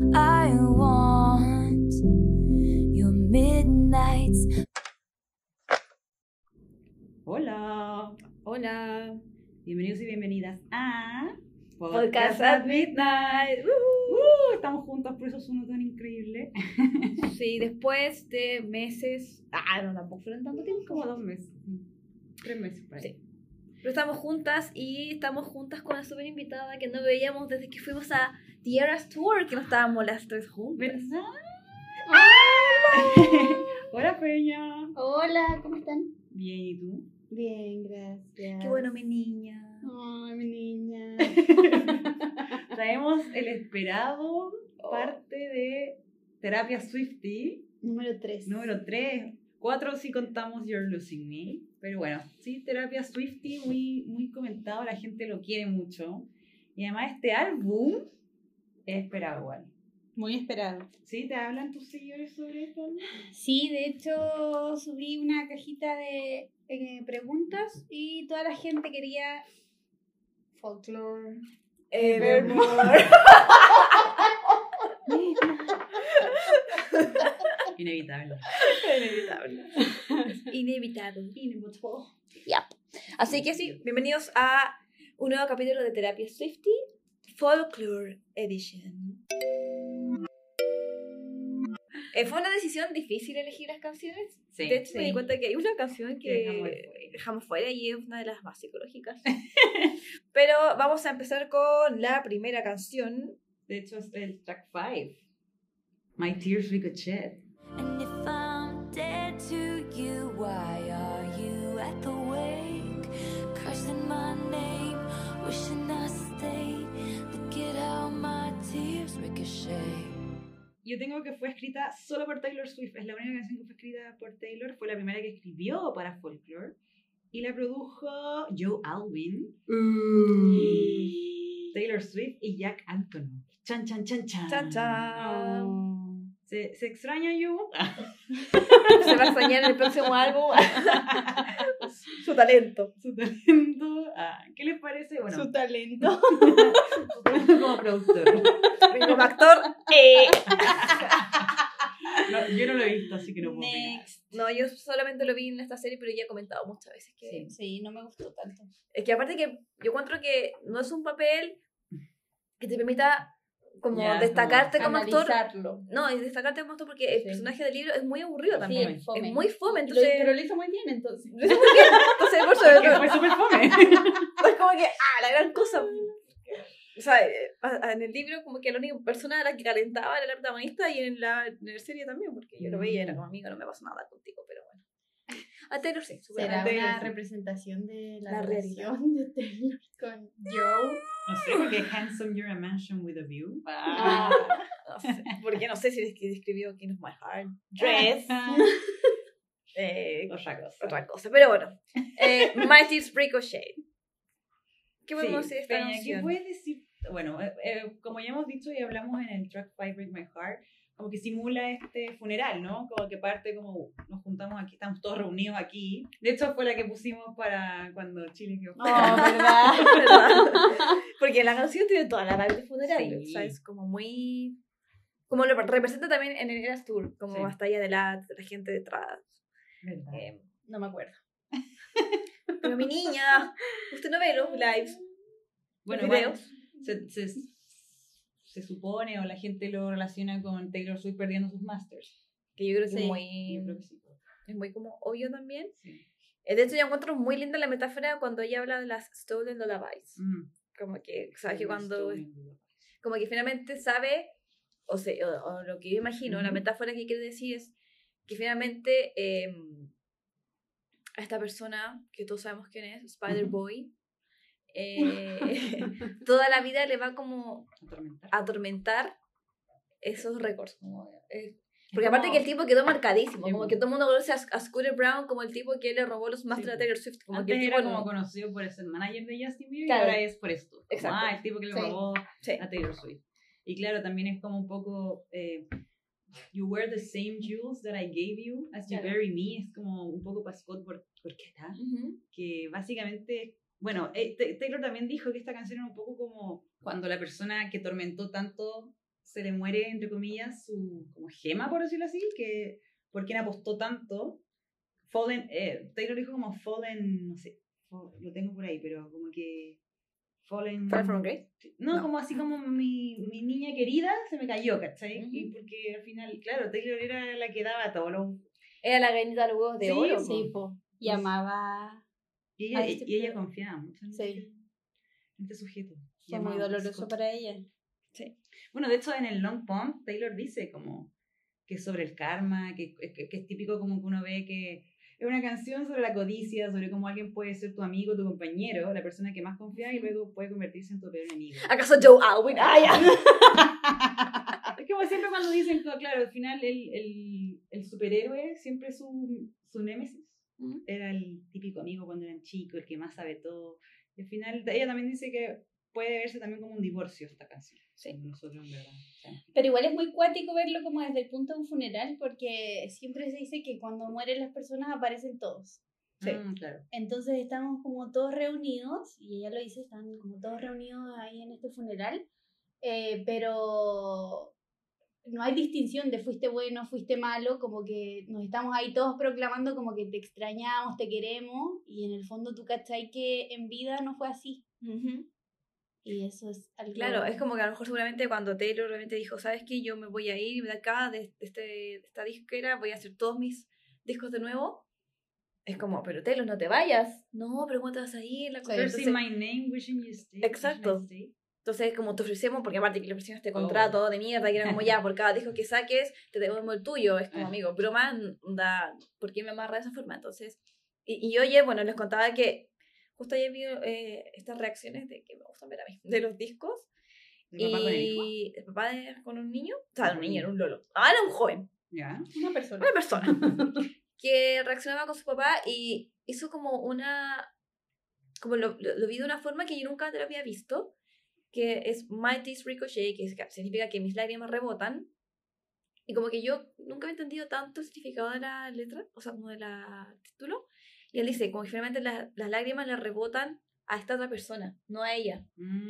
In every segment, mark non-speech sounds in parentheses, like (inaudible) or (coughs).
I want your midnights. Hola, Hola. bienvenidos y bienvenidas a Podcast at Midnight. Uh, estamos juntos, por eso suena tan increíble. (laughs) Sí, después de meses. Ah, no, tampoco fueron tanto tiempo. Como dos meses, tres meses por ahí. Sí. Pero estamos juntas y estamos juntas con una súper invitada que no veíamos desde que fuimos a The Eras Tour, que no estábamos las tres juntas. ¿Verdad? (laughs) Hola, Peña. Hola, ¿cómo están? Bien, ¿y tú? Bien, gracias. Qué bueno, mi niña. Ay, mi niña. (laughs) Traemos el esperado Oh. parte de Terapia Swifty, Número 3. número 3. Cuatro si contamos You're Losing Me. Pero bueno, sí, Terapia Swifty, muy, muy comentado, la gente lo quiere mucho. Y además este álbum es esperado igual. Muy esperado. ¿Sí? ¿Te hablan tus seguidores sobre esto? Sí, de hecho subí una cajita de eh, preguntas y toda la gente quería folklore. Evermore. (laughs) Inevitable. Inevitable. Inevitable. Así que sí, bienvenidos a un nuevo capítulo de Terapia Swifty, Folklore Edition. Eh, fue una decisión difícil elegir las canciones. Sí. de hecho, me sí. di cuenta que hay una canción Que que dejamos fuera. dejamos fuera y es una de las más psicológicas. (laughs) Pero vamos a empezar con la primera canción. De hecho, es el track 5. My Tears Ricochet. And if I'm dead to you, why are you at the wake? Cursing my name, wishing I Yo tengo que fue escrita solo por Taylor Swift. Es la única canción que fue escrita por Taylor. Fue la primera que escribió para Folklore. Y la produjo Joe Alwyn, Taylor Swift y Jack Antonoff. Chan, chan, chan, chan. Chan, chan. ¿Se, se extraña You? (laughs) Se va a extrañar en el próximo álbum (laughs) su talento. Su talento. Ah, ¿Qué les parece? Bueno, Su talento. su (laughs) talento como productor. Como actor, eh. No, yo no lo he visto, así que no puedo. Next. No, yo solamente lo vi en esta serie, pero ya he comentado muchas veces que... Sí. Sí, no me gustó tanto. Es que aparte que yo encuentro que no es un papel que te permita como destacarte como, actor. No, y destacarte como actor porque el Sí. personaje del libro es muy aburrido también. es fome. Es muy fome, Lo- entonces... pero lo hizo muy bien entonces. lo hizo muy bien, entonces por eso (laughs) Porque fue súper fome. (laughs) es como que, ah, la gran cosa. (laughs) O sea, eh, en el libro como que la única persona a la que calentaba era la protagonista y en la, en la serie también, porque yo lo veía y era como, amigo, no me pasa nada contigo, pero. (laughs) A Taylor sí, ¿Será a Taylor una sí. representación de la, La realidad. relación de Taylor con Joe? No sé, porque Handsome You're a Mansion with a View. Ah. (laughs) No sé, porque no sé si es que describió King of My Heart, Dress, (laughs) eh, Otra cosa. otra cosa, pero bueno. Eh, Mighty's Ricochet. ¿Qué podemos Sí, decir de esta Peña, ¿qué puedes decir? Bueno, eh, eh, como ya hemos dicho y hablamos en el track 5 Break My Heart, como que simula este funeral, ¿no? Como que parte como nos juntamos aquí, estamos todos reunidos aquí. De hecho, fue la que pusimos para cuando Chile quedó No, fuera. ¿verdad? (laughs) ¿Verdad? Porque la canción tiene toda la vibe de funeral, Sí. o sea, es como muy... Como lo representa también en el Eras Tour, como Sí. hasta allá adelante, la gente detrás. Eh, No me acuerdo. pero mi niña, usted no ve los lives, Bueno, los se, se, se supone o la gente lo relaciona con Taylor Swift perdiendo sus masters. Que yo creo que es Sí. muy... Yo creo que sí. Es muy como obvio también. Sí. Eh, De hecho, yo encuentro muy linda la metáfora cuando ella habla de las Stolen Lullabies. Mm. Como que, ¿sabes? Que cuando, como que finalmente sabe, o, sea, o, o lo que yo imagino, la Ujú. metáfora que quiere decir es que finalmente eh, a esta persona, que todos sabemos quién es, Spider-Boy, eh, (laughs) (laughs) toda la vida le va como Atormentar. atormentar esos récords. eh, porque aparte que el tipo quedó marcadísimo, como que todo el mundo conoce a, a Scooter Brown como el tipo que le robó los masters Sí, a. Taylor Swift. Como Antes que el era tipo como no- conocido por ser manager de Justin Bieber Claro. y ahora es por esto. Como, Exacto. Ah, el tipo que le Sí. robó Sí. a Taylor Swift. Y claro, también es como un poco. eh, you wear the same jewels that I gave you as you Claro. bury me. Es como un poco para Scott por, Borchetta, Ujú. que básicamente. Bueno, eh, Ta- Taylor también dijo que esta canción era un poco como cuando la persona que tormentó tanto se le muere, entre comillas, su como gema, por decirlo así, que por quien apostó tanto. Fallen, eh, Taylor dijo como Fallen, no sé, fall- lo tengo por ahí, pero como que Fallen... Fall from Grace. No, No. como así como mi, mi niña querida se me cayó, ¿cachai? Ujú. Y porque al final, claro, Taylor era la que daba todo lo... Era la gallinita de los huevos de Sí, oro. Sí, po. Y amaba. Y ella, este y ella confiaba mucho en Sí. este, en este sujeto. Fue muy doloroso Scott. para ella. Bueno, de hecho en el Long Pond, Taylor dice como que es sobre el karma, que, que, que es típico como que uno ve que es una canción sobre la codicia, sobre cómo alguien puede ser tu amigo, tu compañero, la persona que más confía y luego puede convertirse en tu peor enemigo. ¿Acaso Joe Alwyn? Ah, ya. (laughs) Es como siempre cuando dicen, claro, al final el, el, el superhéroe siempre su, su némesis Ujú. era el típico amigo cuando eran chicos, el que más sabe todo. Y al final ella también dice que puede verse también como un divorcio esta canción. Sí. Nosotros verdad. sabemos. Pero igual es muy cuático verlo como desde el punto de un funeral, porque siempre se dice que cuando mueren las personas aparecen todos. Sí. Mm, claro. Entonces estamos como todos reunidos, y ella lo dice, están como todos reunidos ahí en este funeral, eh, pero no hay distinción de fuiste bueno, fuiste malo, como que nos estamos ahí todos proclamando como que te extrañamos, te queremos, y en el fondo tú cachai que en vida no fue así. Ujú. Y eso es algo... Claro, es como que a lo mejor seguramente cuando Taylor realmente dijo, ¿sabes qué? Yo me voy a ir de acá, de, de este, de esta disquera, voy a hacer todos mis discos de nuevo. Es como, pero Taylor, no te vayas. No, pero ¿cómo te vas a ir? La First entonces, my name, wishing you stay. Exacto. I stay. Entonces, como te ofrecemos, porque aparte que le ofrecieron este Oh. contrato de mierda, que era como ya, por cada disco que saques, te devuelvo el tuyo. Es como, Ah. amigo, broma, da, ¿por qué me amarra de esa forma? Entonces, y, y oye, bueno, les contaba que justo ayer vi eh, estas reacciones de que me gustan ver a mí, de los discos. ¿El papá con el hijo? Y el papá de- con un niño, o sea, un niño, era un lolo. Ah, era un joven, Ya. Una persona. una persona, (laughs) que reaccionaba con su papá y hizo como una, como lo, lo, lo vi de una forma que yo nunca antes lo había visto, que es My Tears Ricochet, que es- significa que mis lágrimas rebotan. Y como que yo nunca había entendido tanto el significado de la letra, o sea, como de la título. Y él dice, como que finalmente las, las lágrimas le rebotan a esta otra persona, no a ella.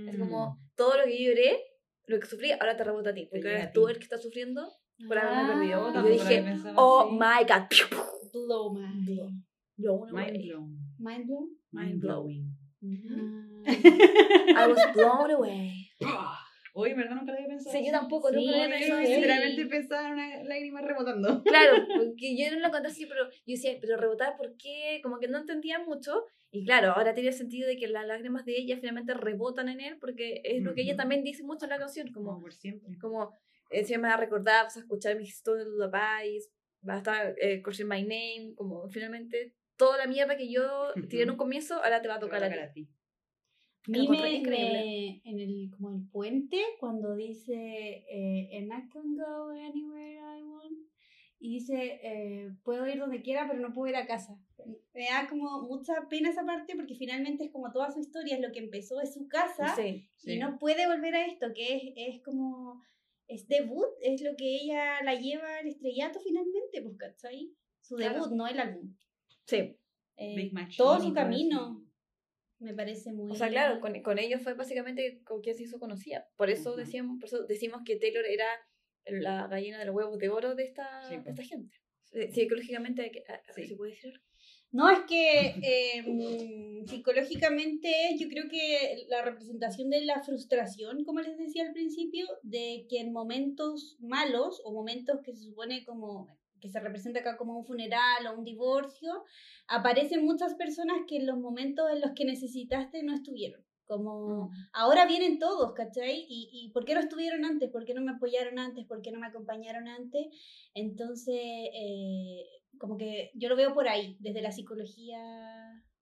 Es Mm. como todo lo que yo lloré, lo que sufrí, ahora te rebota a ti. Porque eres tú el que está sufriendo por haberme perdido. Ah, Y yo dije, oh así. my god. Blow mind. Blow. Blown away. Mind blown. Mind blown. Mind blowing. Ah. (laughs) I was blown away. (gasps) Oye, en verdad nunca lo había pensado. Sí, yo tampoco, Sí, nunca lo había Yo pensado así. literalmente pensaba en una lágrima rebotando. (laughs) Claro, (laughs) porque yo no lo conté así, pero yo decía, pero rebotar, ¿por qué? Como que no entendía mucho. Y claro, ahora tiene sentido de que las lágrimas de ella finalmente rebotan en él, porque es lo que ella también dice mucho en la canción, Como como, por siempre. como eh, siempre me va a recordar, vas a escuchar mis stories lullabies, va a estar eh, My Name, como finalmente toda la mierda que yo tiré en un comienzo, ahora te va a Te va tocar a tocar a ti. A Lo mí encontré me, en el, como el puente, cuando dice, eh, and I can go anywhere I want, y dice, eh, puedo ir donde quiera, pero no puedo ir a casa. Me da como mucha pena esa parte porque finalmente es como toda su historia, es lo que empezó, es su casa, Sí. y Sí. no puede volver a esto, que es, es como, es debut, es lo que ella la lleva al estrellato finalmente, pues, ¿cachai? Su Claro. debut, no el álbum. Sí. Eh, Big Machine todo su camino me parece muy... O sea, claro, con, con ellos fue básicamente con quien se hizo conocida. Por eso, decíamos, por eso decimos que Taylor era la gallina de los huevos de oro de esta, Sí, de esta gente. Psicológicamente, Sí. ¿se puede decir? No, es que eh, psicológicamente yo creo que la representación de la frustración, como les decía al principio, de que en momentos malos o momentos que se supone como que se representa acá como un funeral o un divorcio, aparecen muchas personas que en los momentos en los que necesitaste no estuvieron. Como ahora vienen todos, ¿cachai? ¿Y, ¿Y por qué no estuvieron antes? ¿Por qué no me apoyaron antes? ¿Por qué no me acompañaron antes? Entonces, eh, como que yo lo veo por ahí, desde la psicología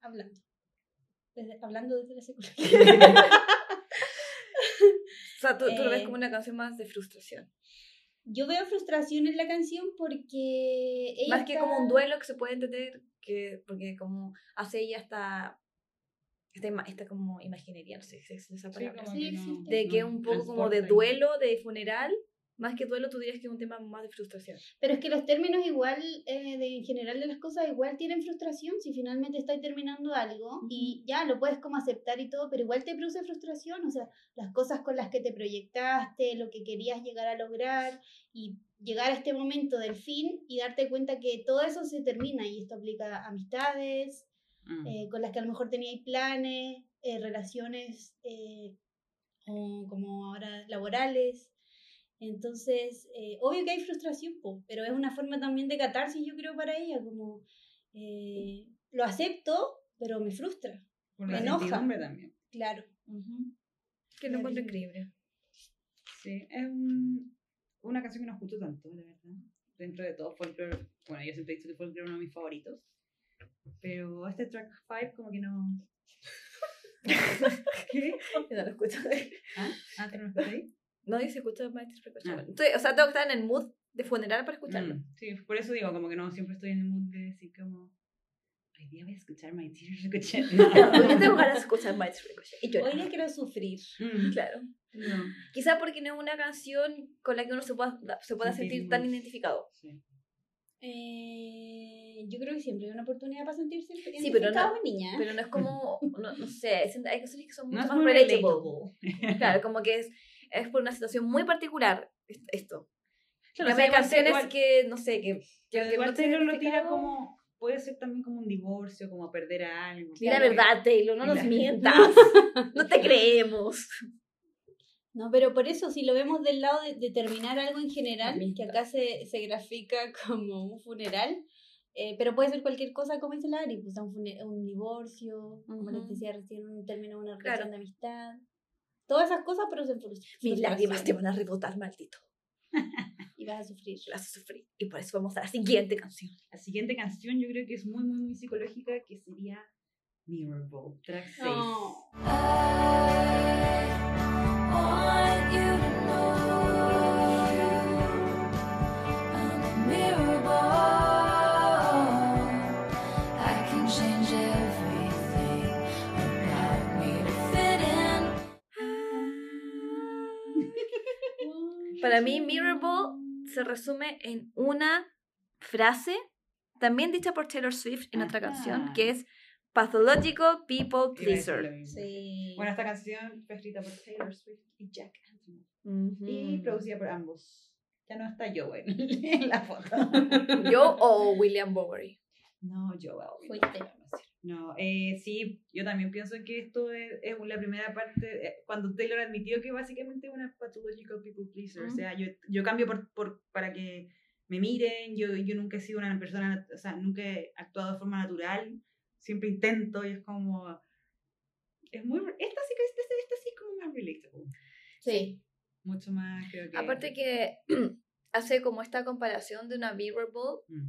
hablando. Desde- hablando desde la psicología. (laughs) (laughs) O sea, tú, tú lo ves Eh, como una canción más de frustración. Yo veo frustración en la canción porque ella Más que está- como un duelo que se puede entender, que, porque como hace ella esta, esta, esta como imaginería, no sé si es esa Sí, palabra. como Sí, que no- existe. de que no un poco como de duelo, de funeral, Más que duelo, tú dirías que es un tema más de frustración. Pero es que los términos igual, eh, de, en general de las cosas, igual tienen frustración si finalmente estás terminando algo y ya lo puedes como aceptar y todo, pero igual te produce frustración, o sea, las cosas con las que te proyectaste, lo que querías llegar a lograr y llegar a este momento del fin y darte cuenta que todo eso se termina y esto aplica a amistades, Mm. eh, con las que a lo mejor teníais planes, eh, relaciones eh, o como ahora laborales. Entonces, eh, obvio que hay frustración, po, pero es una forma también de catarsis, yo creo, para ella, como eh, lo acepto, pero me frustra, Por me enoja. también. claro. Que lo encuentro increíble. Sí, es un- una canción que no escucho tanto, de verdad. Dentro de todo, folklore, bueno, yo siempre he dicho que folklore es uno de mis favoritos. Pero este track 5 como que no... (laughs) ¿Qué? Yo no lo escucho. ¿Ah? ¿Ah, no lo escucháis? No dice escucho Maestro Precoce. Ah. Estoy- O sea, tengo que estar en el mood de funeral para escucharlo. Mm, Sí, por eso digo, como que no siempre estoy en el mood de decir como... Hoy día voy a escuchar My Tears escuché. (laughs) Yo tengo ganas de escuchar Maestro Precoce. Y yo Hoy día quiero sufrir. Mm, Claro. no. Quizá porque no es una canción con la que uno se pueda, se pueda Sentir sentir tan identificado. Sí. Eh, yo creo que siempre hay una oportunidad para sentirse pero no- identificado, mi niña. Pero no es como, no, no sé, hay canciones que son No mucho es más relatable. relatable. Claro, como que es, es por una situación muy particular est- esto. Claro, Claro, o sea, hay canciones igual- que, no sé, que, que, Pero que igual no te Taylor lo tira como... Puede ser también como un divorcio, como perder a algo. Di la Claro. verdad, Taylor, no nos mientas. (laughs) (laughs) no te creemos. No, pero por eso, si lo vemos del lado de, de terminar algo en general, que acá se, se grafica (laughs) como un funeral, eh, pero puede ser cualquier cosa, como dice Lari, pues un, fune- un divorcio, como les decía recién, un término de una Claro. relación de amistad. Todas esas cosas, pero se. Mis lágrimas te van a rebotar, maldito. (laughs) Y vas a sufrir. Las a sufrir. Y por eso vamos a la siguiente canción. La siguiente canción yo creo que es muy, muy, muy psicológica, que sería Mirror Ball, track 6. No. Para mí, Mirrorball se resume en una frase, también dicha por Taylor Swift en otra canción, que es Pathological People Pleaser. Sí. Bueno, esta canción fue escrita por Taylor Swift y Jack Antonoff. Ujú. Y producida por ambos. Ya no está Joe en, la foto. (laughs) Yo o William Bowery. No, Joel. Fuiste. No, eh, sí, yo también pienso que esto es, es la primera parte, eh, cuando Taylor admitió que básicamente es una pathological people pleaser, o sea, yo, yo cambio por, por, para que me miren, yo, yo nunca he sido una persona, o sea, nunca he actuado de forma natural, siempre intento y es como, es muy, esta sí que, esta, esta sí es como más relatable, Sí. mucho más creo que... Aparte que (clears throat) hace como esta comparación de una Mirrorball, Mm,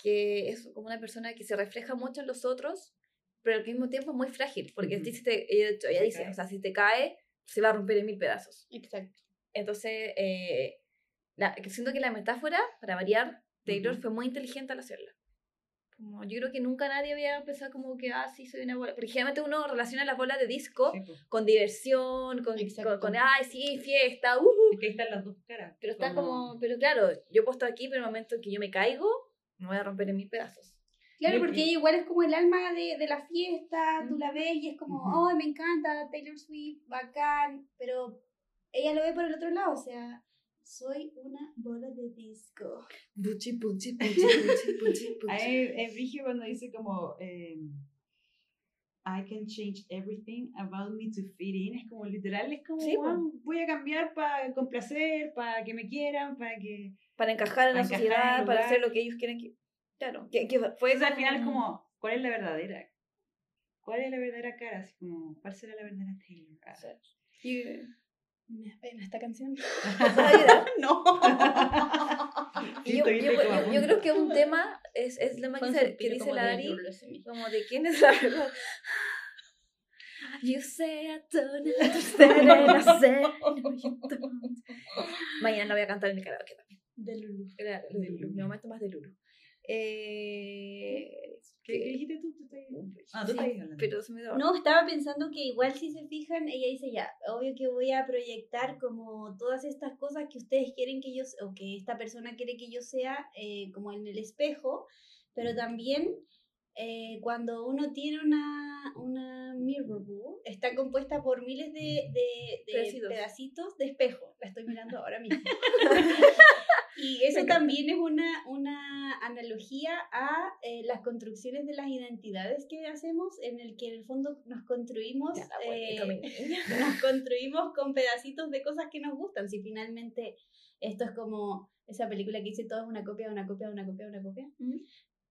que es como una persona que se refleja mucho en los otros, pero al mismo tiempo es muy frágil, porque si te, ella, ella dice, cae. o sea, si te cae, se va a romper en mil pedazos. Exacto. Entonces, eh, la, siento que la metáfora, para variar, Taylor fue muy inteligente al hacerla. Como, yo creo que nunca nadie había pensado como que, ah, sí, soy una bola. Porque generalmente uno relaciona las bolas de disco sí, pues. con diversión, con, con, con, ay, sí, fiesta, uh, Es que ahí están las dos caras. Pero está como, pero claro, yo puesto aquí, pero en el momento en que yo me caigo, me voy a romper en mil pedazos. Claro, porque ella igual es como el alma de, de la fiesta, tú la ves y es como, oh, me encanta, Taylor Swift, bacán, pero ella lo ve por el otro lado, o sea, soy una bola de disco. Puchi, puchi, puchi, (laughs) puchi, puchi, puchi. Ahí es Vigio cuando dice como eh, I can change everything about me to fit in. Es como literal, es como Sí. "Wow, voy a cambiar para complacer, para que me quieran, para que. Para encajar en la en sociedad, para hacer lo que ellos quieren que... Claro, que, que fue Pues al final es como, ¿cuál es la verdadera? ¿Cuál es la verdadera cara? Así como, ¿cuál será la verdadera Taylor? Ah. Y- Me da pena esta canción. (laughs) (laughs) No. (laughs) Y yo, yo, yo- yo creo que un tema es, es lo que dice, que dice la Ari, como de quién es la verdad. You say I don't understand. Mañana la voy a cantar en el karaoke también. De Lulu. Era de Lulu, mi momento más de Lulu. Eh, ¿Qué, qué dijiste tú? ¿Tú estás- Ah, tú sí, estás hablando. pero se me dio- No, estaba pensando que igual si se fijan, ella dice ya, obvio que voy a proyectar como todas estas cosas que ustedes quieren que yo, o que esta persona quiere que yo sea, eh, como en el espejo, pero también eh, cuando uno tiene una, una mirror ball, está compuesta por miles de, de- de Pedacitos. pedacitos de espejo. La estoy mirando (laughs) ahora mismo. (laughs) Y eso también es una, una analogía a eh, las construcciones de las identidades que hacemos, en el que en el fondo nos construimos, Ya, eh, (laughs) nos construimos con pedacitos de cosas que nos gustan. Si finalmente esto es como esa película que dice todo es una copia, de una copia, de una copia, de una copia. Ujú.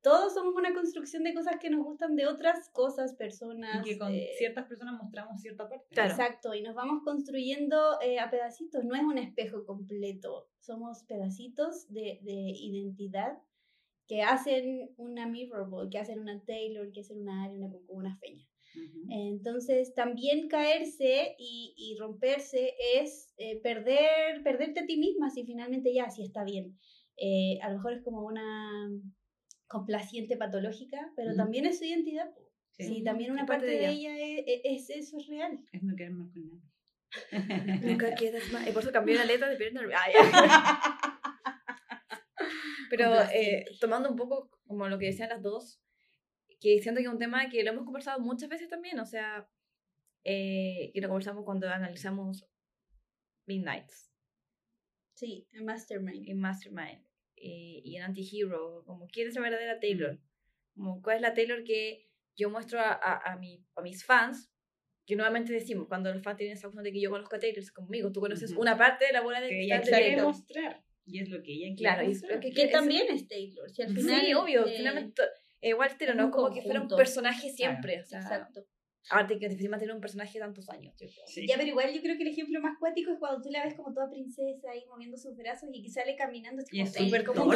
Todos somos una construcción de cosas que nos gustan de otras cosas, personas. Y que con eh, ciertas personas mostramos cierta parte. Claro. Exacto, y nos vamos construyendo eh, a pedacitos, no es un espejo completo, somos pedacitos de, de identidad que hacen una mirror ball, que hacen una Taylor, que hacen una Ari, una Coco, una Feña. Entonces, también caerse y, y romperse es eh, perder, perderte a ti misma si finalmente ya, sí está bien. Eh, a lo mejor es como una complaciente patológica, pero también es su identidad. Sí. También una es parte parte de de ella es, es- es- eso es real. Es no querer más con nadie. (laughs) Nunca quedas más. Y por eso cambié la letra de Pierre Ah, ya. Pero eh, tomando un poco como lo que decían las dos, que siento que es un tema que lo hemos conversado muchas veces también, o sea, eh, que lo conversamos cuando analizamos Midnights Sí, en Mastermind. en Mastermind eh, y en Antihero, como quién es la verdadera Taylor, como cuál es la Taylor que yo muestro a, a, a, mi, a mis fans, que nuevamente decimos, cuando los fans tienen esa opción de que yo conozco a Taylor, es conmigo, tú conoces Ujú. una parte de la bola de que ella quiere Taylor. mostrar. Y es lo que ella quiere Claro, y mostrar. es- que- Que es- también es Taylor. Si al final, Sí, obvio, eh, finalmente, eh, Walter, ¿no? Como que fuera un conjunto. personaje siempre, o sea, Exacto. Aparte que es difícil mantener un personaje tantos años, yo creo. Sí. Ya, pero igual yo creo que el ejemplo más cuático es cuando tú la ves como toda princesa ahí moviendo sus brazos y que sale caminando. Y es como súper como un.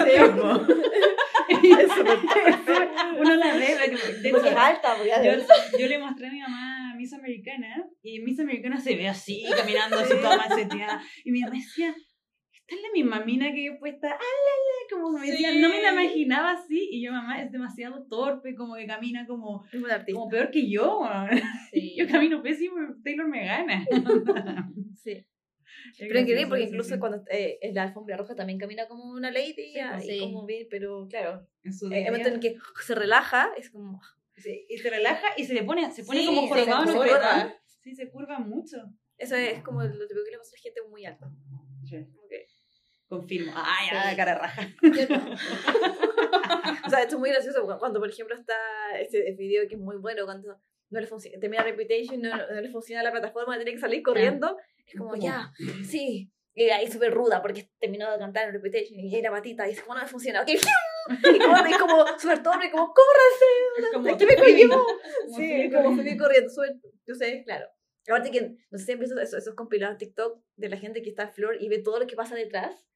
(laughs) Uno la ve, de Porque es alta, voy a yo, yo le mostré a mi mamá Miss Americana y Miss Americana se ve así, caminando así toda maceteada. Y mi mamá decía, esta es la misma mina que he puesta, ah, la, la", como me decía, no me la imaginaba así. Y yo, mamá, es demasiado torpe, como que camina como, como peor que yo. Sí. (laughs) Yo camino pésimo, Taylor me gana. (laughs) Sí. Es Pero increíble porque incluso sí. cuando eh, es la alfombra roja también camina como una lady Sí, pues, y sí. como bien, pero claro, En su en día el momento en que se relaja es como Sí, y se relaja y se le pone, se pone Sí, como se en curva. pedal. Sí, se curva mucho. eso es como lo típico que le pasa a la gente muy alta. Sí. Confirmo. Ay, Sí. ya, cara raja. (laughs) Yo no. (laughs) O sea, esto es muy gracioso cu- cuando, por ejemplo, está este video que es muy bueno, cuando no le funciona, termina Reputation, no, no le funciona la plataforma, tiene que salir corriendo. Es como, Como- ya, sí. Y ahí súper ruda porque terminó de cantar en Reputation y era patita y dice, bueno, no me funciona. (laughs) Y como, y como súper torpe, como, Es como ¿de qué me cogió? Sí, como fui corriendo, súper, yo sé, claro. Aparte que, no sé, siempre esos, esos, esos compilados en TikTok de la gente que está en flor y ve todo lo que pasa detrás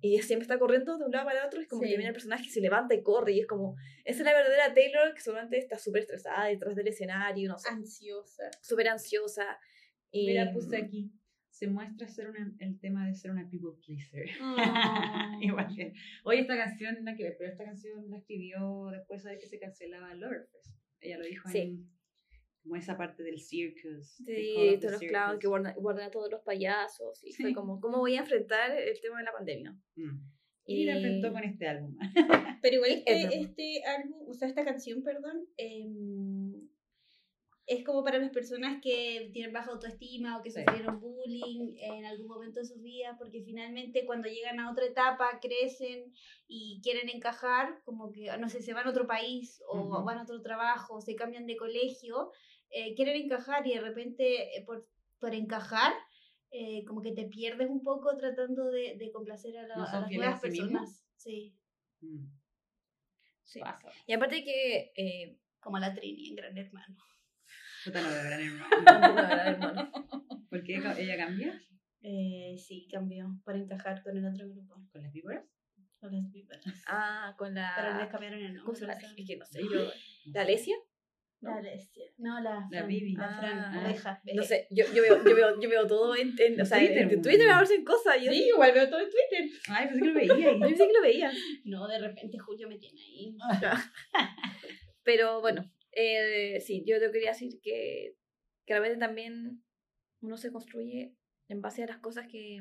y ella siempre está corriendo de un lado para otro, es como Sí. que termina el personaje y se levanta y corre, y es como, esa es la verdadera Taylor, que seguramente está súper estresada detrás del escenario, no sé, Ansiosa. súper ansiosa. Y, Mira, puse aquí. Se muestra ser una, el tema de ser una people pleaser. (laughs) Igual que. Oye, esta canción, nada que ver, pero esta canción la escribió después de que se cancelaba Loverfest. Ella lo dijo Sí. en. Como esa parte del circus. Sí, todos los clowns que guardan, guardan a todos los payasos, y fue Sí. como, ¿cómo voy a enfrentar el tema de la pandemia? Mm. Y la enfrentó con este álbum. Pero igual (laughs) Es este, este álbum, o sea, esta canción, perdón, em, es como para las personas que tienen baja autoestima o que Sí. sufrieron bullying en algún momento de sus vidas, porque finalmente cuando llegan a otra etapa, crecen y quieren encajar, como que, no sé, se van a otro país o van a otro trabajo, o se cambian de colegio, eh, quieren encajar y de repente eh, por, por encajar, eh, como que te pierdes un poco tratando de, de complacer a, la- ¿No a son las nuevas personas. Sí. Mm. Sí. Pasa. Y aparte que, eh, como la Trini en Gran Hermano. Puta, no veo gran hermano. la hermano. (laughs) ¿Por qué ella cambia? Eh, sí, cambió para encajar con el otro grupo, ¿Con las víboras? con las víboras. ah, con la... Pero les cambiaron el ¿Cómo nombre. ¿sabes? Es que no sé, yo... (laughs) ¿La Alesia? ¿no? La Alessia. No, la La Fran. Bibi. La Fran, Ah, oveja. No sé, yo, yo, veo, yo, veo, yo veo todo en, en, o sea, Twitter, en. Twitter me aparecen cosas. Yo, Sí, igual veo todo en Twitter. Ay, pensé que lo veía yo (laughs) pensé que lo veía. No, de repente Julio me tiene ahí. Pero bueno, eh, sí, yo te quería decir que, que realmente también uno se construye en base a las cosas que,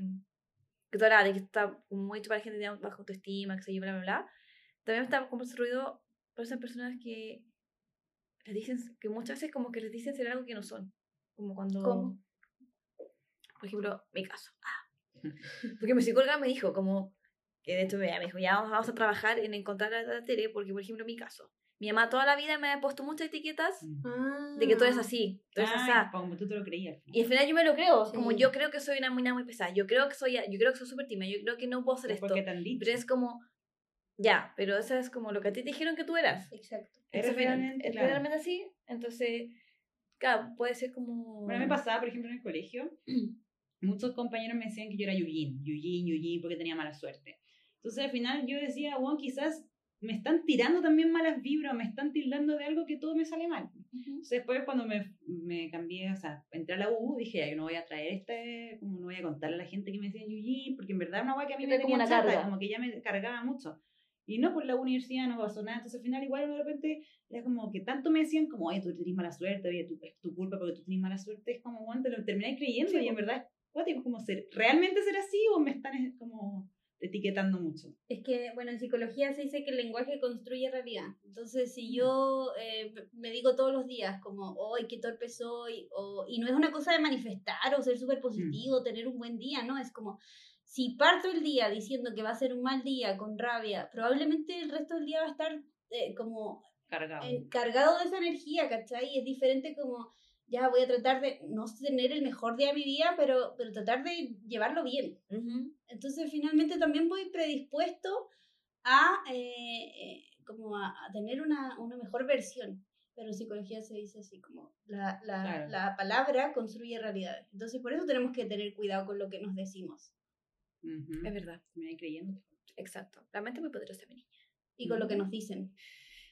que tú hablas, de que está muy hecho para la gente que tiene baja autoestima, que se yo, bla, bla, bla. También está construido por esas personas que les dicen, que muchas veces como que les dicen ser algo que no son. Como cuando... ¿Cómo? Por ejemplo, mi caso. (laughs) Porque mi psicóloga me dijo como, que de hecho me me dijo, ya vamos, vamos a trabajar en encontrar a la tele, porque por ejemplo, mi caso. Mi mamá toda la vida me ha puesto muchas etiquetas de que tú eres así, tú eres Ay, así. como tú te lo creías. final. Y al final yo me lo creo, Sí. como yo creo que soy una mina muy pesada, yo creo que soy, yo creo que soy súper tímida, yo creo que no puedo hacer esto. Pero es como, ya, pero eso es como lo que a ti te dijeron que tú eras. Exacto. Eres realmente, es claro. realmente así, entonces, claro, puede ser como... Bueno, a mí me pasaba, por ejemplo, en el colegio, (clears throat) muchos compañeros me decían que yo era Yujin, Yujin, Yujin, porque tenía mala suerte. Entonces al final yo decía, bueno, quizás me están tirando también malas vibras, me están tildando de algo que todo me sale mal. Entonces después cuando me, me cambié, o sea, entré a la U, dije, ya, yo no voy a traer este, como no voy a contarle a la gente que me decía Yujin, porque en verdad una guay que a mí me como tenía una chata, carga. como que ya me cargaba mucho. Y no, por la universidad no pasó nada, entonces al final igual de repente era como que tanto me decían como, oye, tú tenés mala suerte, oye, tú, es tu culpa porque tú tenés mala suerte, es como, bueno, te lo termináis creyendo Sí, y en verdad cuático, como ser, ¿realmente ser así o me están como etiquetando mucho? Es que, bueno, en psicología se dice que el lenguaje construye realidad. Entonces, si yo eh, me digo todos los días como, hoy qué torpe soy, o, y no es una cosa de manifestar o ser súper positivo, tener un buen día, ¿no? Es como, si parto el día diciendo que va a ser un mal día, con rabia, probablemente el resto del día va a estar eh, como Cargado. eh, cargado de esa energía, ¿cachai? Y es diferente como, ya voy a tratar de no tener el mejor día de mi vida, pero, pero tratar de llevarlo bien. Ujú. Entonces, finalmente también voy predispuesto a, eh, eh, como a, a tener una, una mejor versión. Pero en psicología se dice así, como la, la, Claro. la palabra construye realidades. Entonces, por eso tenemos que tener cuidado con lo que nos decimos Ujú. Es verdad, Me creyendo. exacto. La mente es muy poderosa, mi niña. y con lo que nos dicen.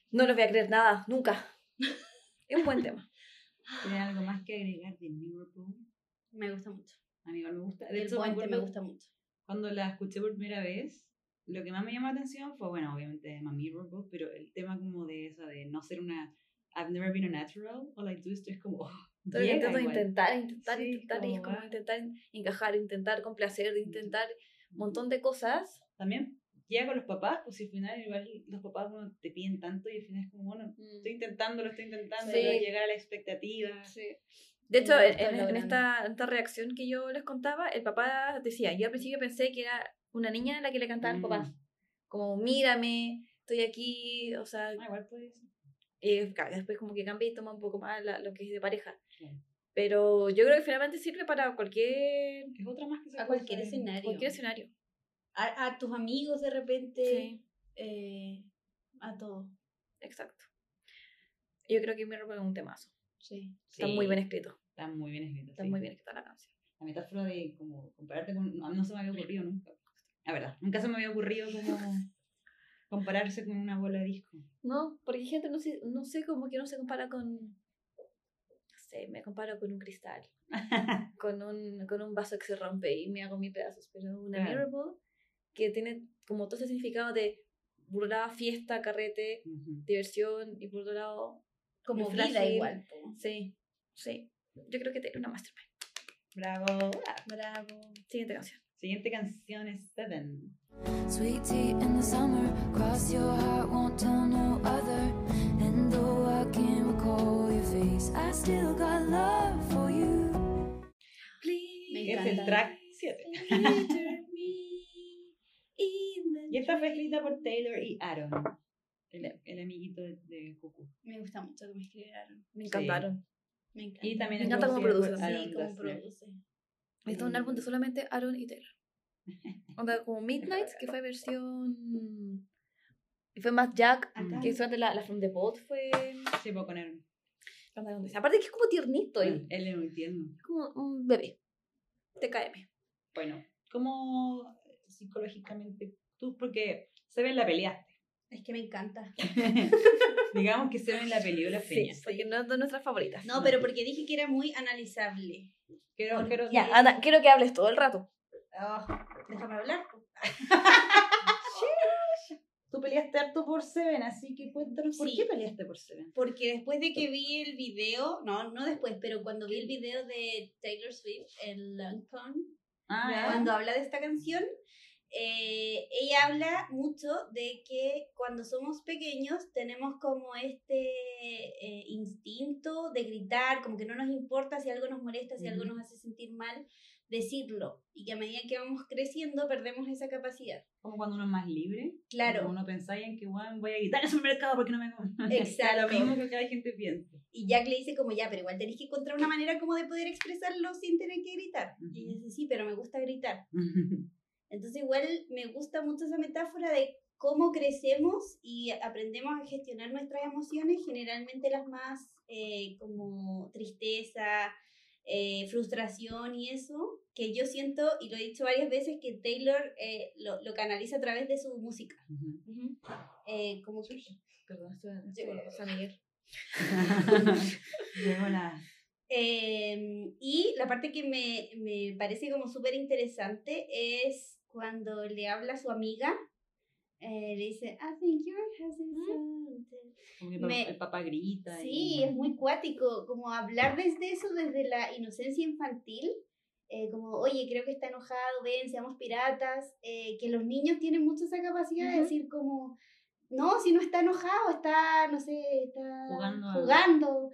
No les voy a creer nada, nunca. es un buen tema. ¿Tienes algo más que agregar de Liverpool? Me gusta mucho. A mí me gusta. De El hecho, puente me gusta mucho. cuando la escuché por primera vez, lo que más me llamó la atención fue, bueno, obviamente My Mirror, pero el tema como de eso, de no ser una, I've never been a natural, all I do is just como, oh, Todo llega intento intentar, intentar, Sí, intentar, y es como intentar encajar, intentar complacer, intentar un montón de cosas. También llega con los papás, pues si al final igual los papás bueno, te piden tanto y al final es como, bueno, estoy intentando, lo estoy intentando, Sí. llegar a la expectativa. De hecho, en, en- esta, en esta reacción que yo les contaba, el papá decía, yo al principio pensé que era una niña a la que le cantaban Mm. papás. Como, mírame, estoy aquí, o sea, Ah, igual puede ser. eh, después como que cambia y toma un poco más la- lo que es de pareja. Claro. Pero yo creo que finalmente sirve para cualquier, Es otra más que se A puede cualquier escenario. cualquier escenario. A, a tus amigos de repente. Sí, eh, a todo. exacto. Yo creo que mi ropa es un temazo. Sí. Está Sí, muy bien escrito. Está muy bien escrito. Está sí. muy bien escrita la canción. La metáfora de como compararte con... No, no se me había ocurrido nunca. La verdad, nunca se me había ocurrido como (laughs) compararse con una bola de disco. No, porque hay gente, no sé, no sé, como que no se compara con. No sé, me comparo con un cristal, (laughs) con un, con un vaso que se rompe y me hago mil pedazos. Pero una Claro. Mirror Ball que tiene como todo ese significado de, por un lado, fiesta, carrete, Ujú. diversión y por otro lado. Como vida frágil. igual. po. Sí, sí. Yo creo que tiene una mastermind. Bravo. Bravo. Siguiente canción. Siguiente canción es Seven. Sweet tea in the summer, cross your heart, won't tell no other. And though I can't recall your face, I still got love for you. Me Es el track 7. Y esta fue escrita por Taylor y Aaron, el, el amiguito de, de Cuckoo. Me gusta mucho que me escribieron. Me encantaron. Me encanta. Y también Me encanta cómo produce. Sí, Aaron como Dessner. produce. Esto es un álbum de solamente Aaron y Taylor. (laughs) Onda como Midnight, que fue versión. y Fue más Jack, Acá. que solamente la, la From the Boat fue. Sí, puedo con Aaron. Aparte que es como tiernito, él. Él es muy tierno. Como un bebé. TKM. Bueno, ¿cómo psicológicamente tú? Porque se ve la peleaste. Es que me encanta. (laughs) Digamos que se ve en la película Sí, Peña. porque no es de nuestras favoritas. No, pero porque dije que era muy analizable. Quiero, quiero Ya, Ana, quiero que hables todo el rato. Ah, déjame hablar. (laughs) Tú peleaste harto por Seven, así que cuéntanos por Sí. qué peleaste por Seven. Porque después de que vi el video, no, no después, pero cuando vi el video de Taylor Swift, el Lancome, Ah, cuando habla de esta canción, eh, ella habla mucho de que cuando somos pequeños tenemos como este eh, instinto de gritar, como que no nos importa si algo nos molesta, si algo nos hace sentir mal, decirlo. Y que a medida que vamos creciendo perdemos esa capacidad. como cuando uno es más libre. Claro. Uno pensáis en que, bueno, voy a gritar en el supermercado porque no me (laughs) Exacto. lo mismo que cada gente piensa. Y Jack le dice como ya, pero igual tenéis que encontrar una manera como de poder expresarlo sin tener que gritar. Y ella dice, sí, pero me gusta gritar. (laughs) Entonces igual me gusta mucho esa metáfora de cómo crecemos y aprendemos a gestionar nuestras emociones, generalmente las más eh, como tristeza, eh, frustración y eso, que yo siento, y lo he dicho varias veces, que Taylor eh, lo, lo canaliza a través de su música. Eh, como que... Perdón, San Miguel. (laughs) Eh, y la parte que me, me parece como súper interesante es cuando le habla a su amiga, eh, le dice, I think something. Como que Me- el papá grita. Sí, y... es muy cuático, como hablar desde eso, desde la inocencia infantil, eh, como, oye, creo que está enojado, ven, seamos piratas, eh, que los niños tienen mucho esa capacidad de Ujú. decir como, no, si no está enojado, está, no sé, está Jugando a- jugando.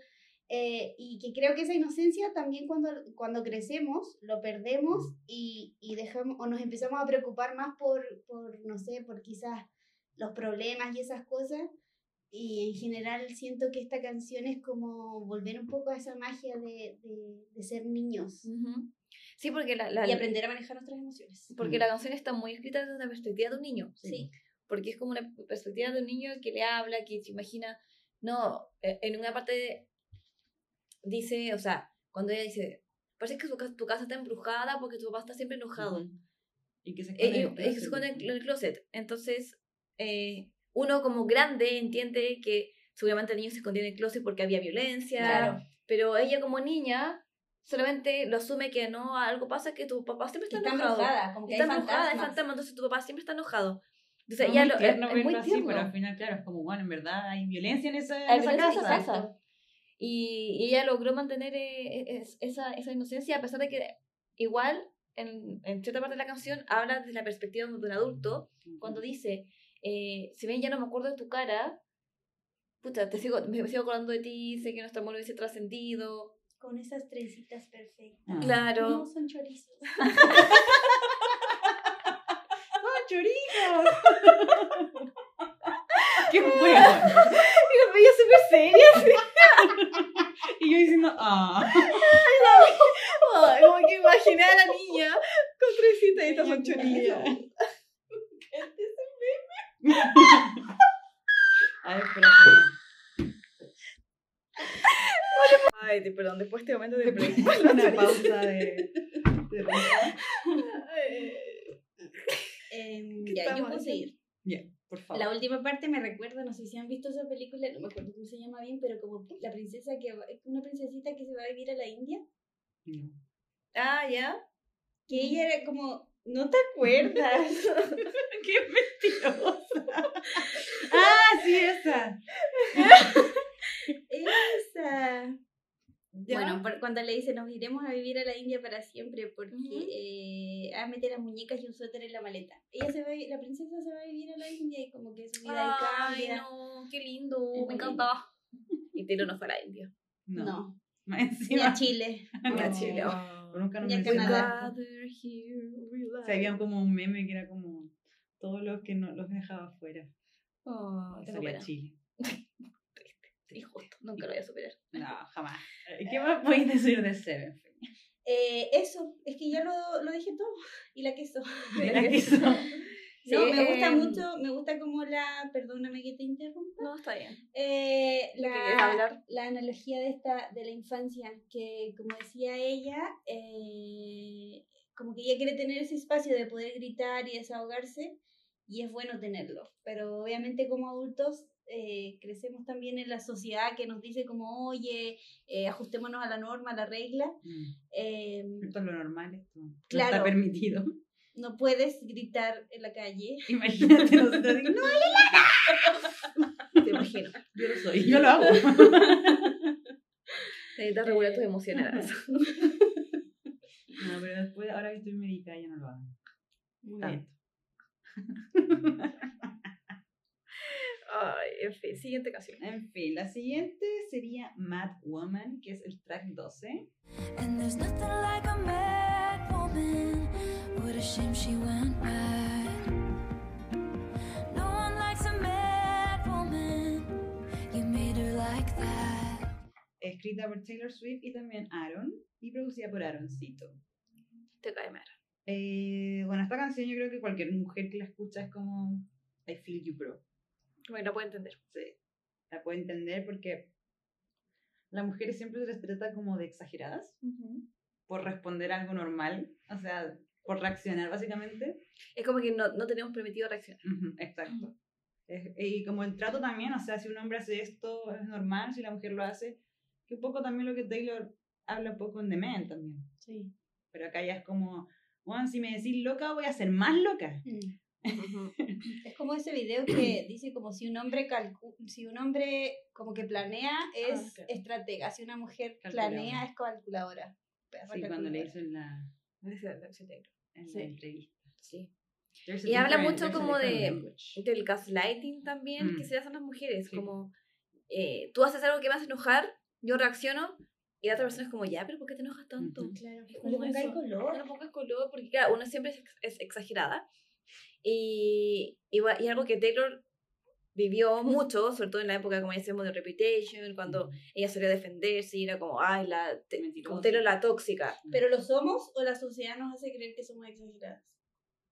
Eh, y que creo que esa inocencia también cuando, cuando crecemos lo perdemos y, y dejamos o nos empezamos a preocupar más por, por, no sé, por quizás los problemas y esas cosas. Y en general siento que esta canción es como volver un poco a esa magia de, de, de ser niños Ujú. Sí, porque la, la, y aprender a manejar nuestras emociones. porque Mm. la canción está muy escrita desde una perspectiva de un niño. Sí. Porque es como una perspectiva de un niño que le habla, que se imagina. No, eh, en una parte dice, o sea, cuando ella dice, parece que ca- tu casa está embrujada porque tu papá está siempre enojado. Ujú. Y que se Eh, esconde en y- el el closet. Entonces, eh, uno como grande entiende que seguramente el niño se escondía en el closet porque había violencia, Claro. pero ella como niña solamente lo asume que no, algo pasa que tu papá siempre está, está enojado. embrujada, como que Está hay fantasmas. fantasma, entonces tu papá siempre está enojado. Entonces, Es ella muy lo, tierno es, es muy verlo así, tierno. pero al final, claro, es como, bueno, en verdad hay violencia en esa, en esa casa. casa. Y, y ella logró mantener eh, es- esa, esa inocencia a pesar de que igual en, en cierta parte de la canción habla desde la perspectiva de un adulto cuando dice, eh, si bien ya no me acuerdo de tu cara, pucha, te sigo, me sigo acordando de ti, sé que nuestro amor hubiese trascendido. Con esas trencitas perfectas. Ah. Claro. No son chorizos. (laughs) ¡Ah, chorizo! (laughs) ¡Qué bueno! (laughs) Y me veía súper seria, yo ¡ah! Ay, como que imaginé a la niña con trencitas y estas son chorizos. A ver, espera, espera. Ay, perdón, después de este momento de. Una pausa de... de. Em, ¿Qué ya, yo puedo seguir. Ya, por favor. La última parte me recuerda, no sé si han visto esa película, no me acuerdo cómo se llama bien, pero como la princesa que va- es una princesita que se va a vivir a la India, No. Ah, ya. que ella era como, no te acuerdas. (laughs) ¡Qué mentirosa! (laughs) ¡Ah, sí, esa! Esa. ¿Ya? Bueno, por- cuando le dice nos iremos a vivir a la India para siempre porque Ujú. eh, a meter las muñecas y un suéter en la maleta. Ella se va, a- la princesa se va a vivir a la India y como que su vida Ay, cambia. no, qué lindo, Es me encantaba. Y Tiro no fue a la India. No. (laughs) (laughs) ni a. Chile. Ni a. Chile. Pero nunca nos Ni a mencionaron. Canadá. O sea, había como un meme que era como todos los que no los dejaba fuera. Oh, Y salía pena. Chile. (laughs) Injusto, nunca lo voy a superar. No, jamás. ¿Qué más podéis decir de Seven? Eh, eso, es que ya lo, lo dije todo. Y la queso. La queso. No, me gusta em, mucho, me gusta como la, perdóname que te interrumpa, No, está bien. eh, ¿De qué la, quieres hablar? la analogía de esta, de la infancia, que como decía ella, eh, como que ella quiere tener ese espacio de poder gritar y desahogarse, y es bueno tenerlo. Pero obviamente como adultos eh, crecemos también en la sociedad que nos dice como, oye, eh, ajustémonos a la norma, a la regla. Mm. Eh, Esto es lo normal, esto no está permitido. No puedes gritar en la calle. (laughs) Imagínate nosotros, no, Te imagino. yo lo soy, yo lo hago. (laughs) Necesitas regular tus emociones. No, pero después, ahora que estoy medicada, ya no lo hago. Muy Tanto. Ay, en fin, siguiente canción. En fin, la siguiente sería Mad Woman, que es el track 12. And there's nothing like a mad woman. What a shame she went mad. No one likes a mad woman. You made her like that. Escrita por Taylor Swift y también Aaron, y producida por Aaroncito. Te cae mal. Eh, bueno, esta canción yo creo que cualquier mujer que la escucha es como I feel you, bro. Como que no puedo entender. Sí, la puede entender porque las mujeres siempre se les trata como de exageradas por responder a algo normal, o sea, por reaccionar básicamente. Es como que no, no tenemos permitido reaccionar. Ujú, exacto. Es- y como el trato también, o sea, si un hombre hace esto es normal, si la mujer lo hace, que un poco también lo que Taylor habla un poco en The Man también. Sí. Pero acá ya es como, bueno, si me decís loca, voy a ser más loca. Mm. (laughs) Es como ese video que (coughs) dice como si un hombre calcu si un hombre como que planea es claro. estratega, si una mujer planea es calculadora. Sí, cuando le hizo en la, Ese- ese negro. en Sí. la entrevista. Sí. Y habla mucho como de-. Del gaslighting también que Mm. se hacen las mujeres. Sí. Como eh, tú haces algo que me hace enojar, yo reacciono y la otra persona es como, ya, pero ¿por qué te enojas tanto? Ujú. Claro, Es no le eso. color. No le pongas color, porque claro, uno siempre es, ex- es exagerada. Y, y, y algo que Taylor vivió mucho, sobre todo en la época, como ya decíamos, de Reputation, cuando ella solía defenderse y era como, ay, la, te- como la tóxica. ¿Pero lo somos o la sociedad nos hace creer que somos exageradas?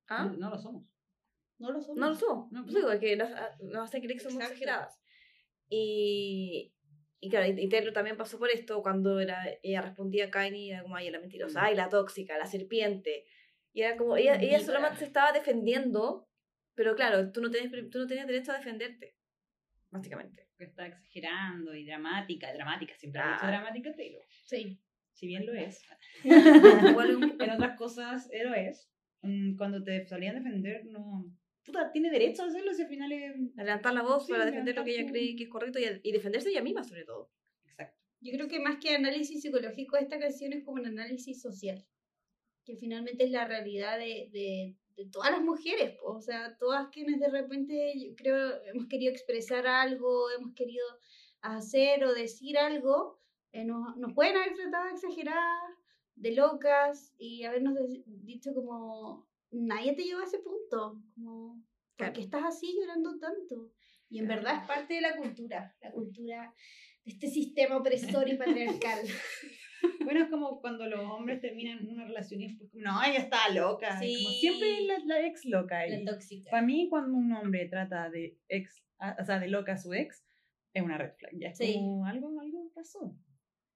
¿Ah? No, no lo somos. No lo somos. No lo somos. No, No, pues digo, que nos, nos hacen creer que somos Exacto. exageradas. Y, y claro, y, Taylor también pasó por esto cuando era, ella respondía a Kanye era como, ay, la mentirosa, ay, la tóxica, la serpiente. Y era como, ella, ella solamente se estaba defendiendo, pero claro, tú no, tenías, tú no tenías derecho a defenderte, básicamente. Que está exagerando y dramática, dramática, siempre ha dicho dramática Taylor. Sí. Si bien lo es. (laughs) (laughs) En otras cosas eh, lo es. Mm, Cuando te solían defender, no. Puta, tiene derecho a hacerlo si al final es. a levantar la voz Sí, para defender lo que ella cree que es correcto y, y defenderse ella misma, sobre todo. Exacto. Yo creo que más que análisis psicológico, esta canción es como un análisis social, que finalmente es la realidad de, de, de todas las mujeres, po. o sea, todas quienes de repente, yo creo, hemos querido expresar algo, hemos querido hacer o decir algo, eh, nos, nos pueden haber tratado de exageradas, de locas, y habernos dicho como, nadie te llevó a ese punto, como, ¿por qué estás así llorando tanto? Y en verdad es parte de la cultura, la cultura de este sistema opresor y patriarcal. (laughs) (laughs) Bueno, es como cuando los hombres terminan una relación y como, no, ella está loca. Sí. Como siempre es la, la ex loca. la tóxica. Para mí, cuando un hombre trata de ex, a- o sea, de loca a su ex, es una red flag. Ya es Sí. como algo, algo pasó.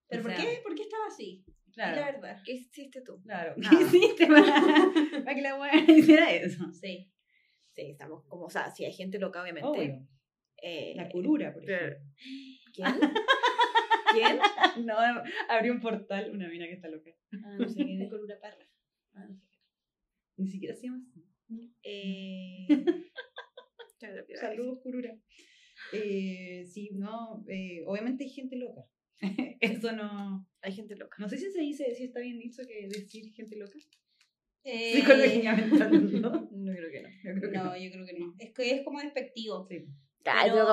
¿Pero O por, sea, qué, por qué estaba así? Claro. La verdad. ¿Qué hiciste tú? Claro. Nada. (laughs) ¿Qué hiciste para, (laughs) para que la buena hiciera eso? Sí. Sí, estamos como, o sea, si hay gente loca, obviamente. Obvio. eh, La curura, por pero- ejemplo. ¿Quién? ¿Quién? (laughs) No, abrió un portal, una mina que está loca. Ah, no sé qué, de colura parra. Ah, no sé qué. Ni siquiera se llama así. Eh, (laughs) Saludos, curura. Eh, sí, no, eh, obviamente hay gente loca. (laughs) Eso no. Hay gente loca. No sé si se dice, si está bien dicho que decir gente loca. Eh, Psicológicamente hablando. No creo que no. Yo creo que No, yo creo que no. Es que es como despectivo. Sí. Pero-.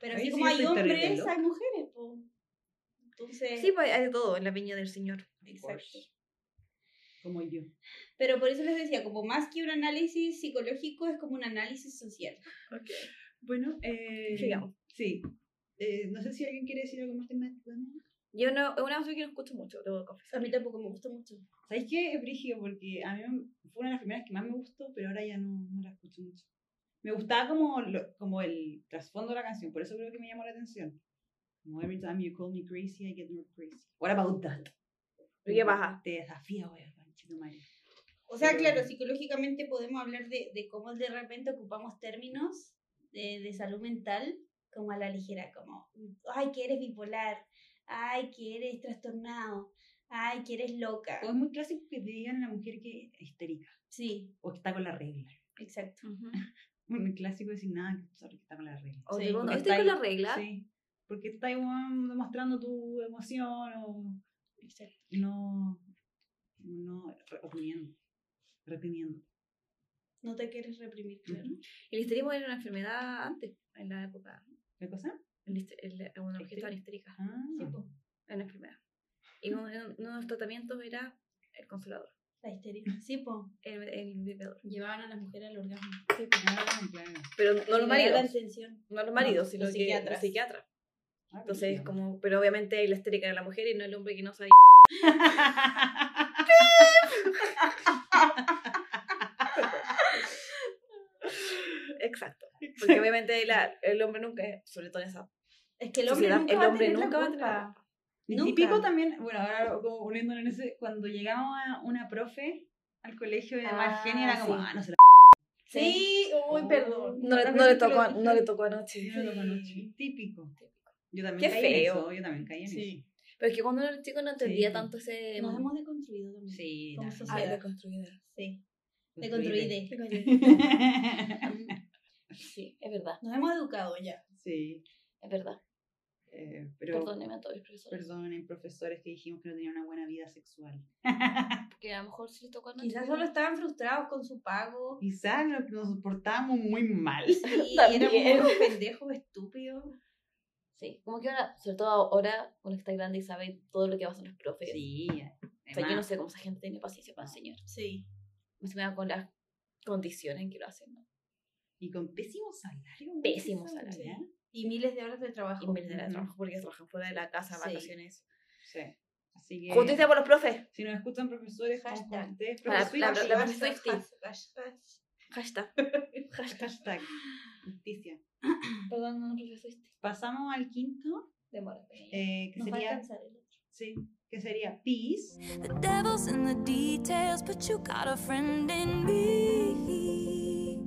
Pero Ahí así sí como hay hombres, hay mujeres, po. Entonces, Sí, pues hay de todo en la viña del Señor. exacto. Como yo. Pero por eso les decía, como más que un análisis psicológico, es como un análisis social. (laughs) Bueno, eh, Sigamos. Sí. Eh, no sé si alguien quiere decir algo más Damon. Yo no, es una canción que no escucho mucho, debo confesar. A mí tampoco me gustó mucho. ¿Sabéis qué? Es brígido porque a mí me- fue una de las primeras que más me gustó, pero ahora ya no, no la escucho mucho. Me gustaba como, lo- como el trasfondo de la canción, por eso creo que me llamó la atención. Como every time you call me crazy, I get more crazy. What about that? ¿Y qué pasa? Te desafía, güey, conchito madre. O sea, claro, psicológicamente podemos hablar de, de cómo de repente ocupamos términos de, de salud mental como a la ligera, como, ay, que eres bipolar, ay, que eres trastornado, ay, que eres loca. O es muy clásico que te digan a la mujer que es histérica Sí, o que está con la regla. exacto. (laughs) Muy clásico decir nada, sorry, que está con la regla. O Sí, no, porque estoy con la regla. Sí, porque está igual demostrando tu emoción o exacto. no, no reprimiendo. reprimiendo. No te quieres reprimir, claro. El histerismo era una enfermedad antes, en la época. ¿Qué cosa? El, el, una mujer estaba histérica. Ah, Sí, po, Era una enfermedad. Y uno, uno de los tratamientos era el consolador, la histeria. Sí, po. el, el. Llevaban a las mujeres al orgasmo. ah, claro. Pero no los la maridos. tensión. No los maridos, sino los que psiquiatras. los psiquiatras. Ah, Entonces, brígido. como, pero obviamente la histérica era la mujer y no el hombre que no sabía. (laughs) Exacto. Porque obviamente la- el hombre nunca, sobre todo en esa Es que el hombre sociedad, nunca el va a hombre tener la nunca va a Nunca. típico también, bueno, ahora como poniéndolo en ese, cuando llegamos a una profe al colegio de Ah, genio era como, sí. ah, no se la Sí, uy, Oh. perdón. No, le- no tocó, dije. no le tocó anoche. Sí, no. Típico. Yo también Qué caí en feo. eso, yo también caí en Sí. eso. Pero es que cuando era chico no entendía Sí. tanto ese. Nos hemos deconstruido también. Sí, Como sociedad. Ah, deconstruida. Sí, construide. deconstruide. (laughs) Sí, es verdad, Nos hemos educado ya. sí, es verdad. eh, pero Perdóneme a todos los profesores. perdonen profesores que dijimos que no tenían una buena vida sexual. (laughs) Porque a lo mejor sí les tocó. Quizás solo estaban frustrados con su pago. Quizás nos, nos portábamos muy mal. Sí, (laughs) éramos unos pendejos estúpidos. Sí, como que ahora, sobre todo ahora, uno está grande y sabe todo lo que pasan los profes. Sí, O sea, yo no sé cómo esa gente tiene paciencia para enseñar. Sí. Más que nada con las condiciones en que lo hacen, ¿no? y con pésimo salario. Pésimo salario. weá. Y miles de horas de trabajo. Y miles de horas de trabajo porque trabajan fuera de la casa, Sí. vacaciones. Sí. Así que. Justicia por los profes. Si nos escuchan profesores, Hashtag. ustedes. Para- la- Swiftie, la- hashtag, Swiftie. Hashtag. Hashtag. (laughs) hashtag, justicia. Perdón, no, profesor. Pasamos al quinto, Demora. eh, que Nos va a sería. alcanzar el otro. Sí, que sería peace. The devil's in the details, but you got a friend in me.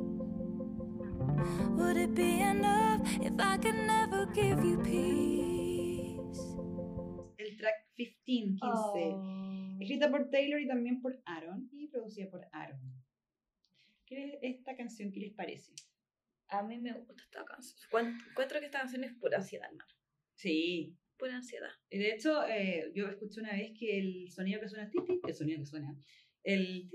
Would it be enough if I could never give you peace? El track 15, 15. Oh. Escrita por Taylor y también por Aaron. Y producida por Aaron. ¿Qué es esta canción? ¿Qué les parece? A mí me gusta esta canción. Encuent- Encuentro que esta canción es pura ansiedad, hermano. Sí. Pura ansiedad. Y De hecho, eh, yo escuché una vez que el sonido que suena, el sonido que suena, el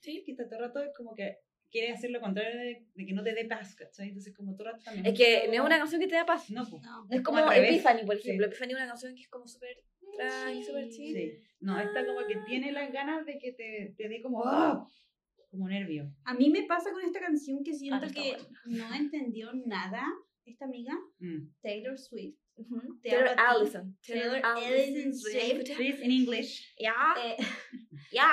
Sí. que está todo el rato es como que quiere hacer lo contrario de, de que no te dé paz, ¿cachai? Entonces, como todo el rato también. Es que no es una canción que te da paz. No, pues. No. Es como como. Epiphany, por Sí. ejemplo. Epiphany es una canción que es como súper tranqui, súper chill. Sí. No, esta como que tiene las ganas de que te, te dé como, ¡ah! Como nervio. A mí me pasa con esta canción que siento Ah, que no entendió nada esta amiga, Mm. Taylor Swift. Taylor. Allison. Taylor Allison Allison Swift. Swift. Please in English. Ya, Eh, (laughs) ya.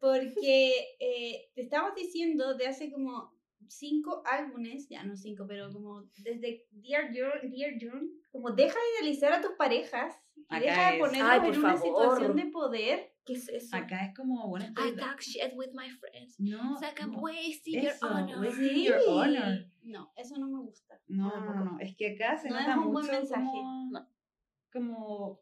porque eh, te estamos diciendo de hace como cinco álbumes, ya no cinco, pero como desde Dear John, Dear John, como deja de idealizar a tus parejas y Acá deja de es- ponerlos Ay, por en una favor. situación de poder. ¿Qué es eso? Acá es como, bueno, I talk shit with my friends. no, It's like I'm no, wasting your Eso, honor. wasting your honor. No, eso no me gusta. No, no, no, es que acá se No nota es un buen mucho mensaje. como, No. como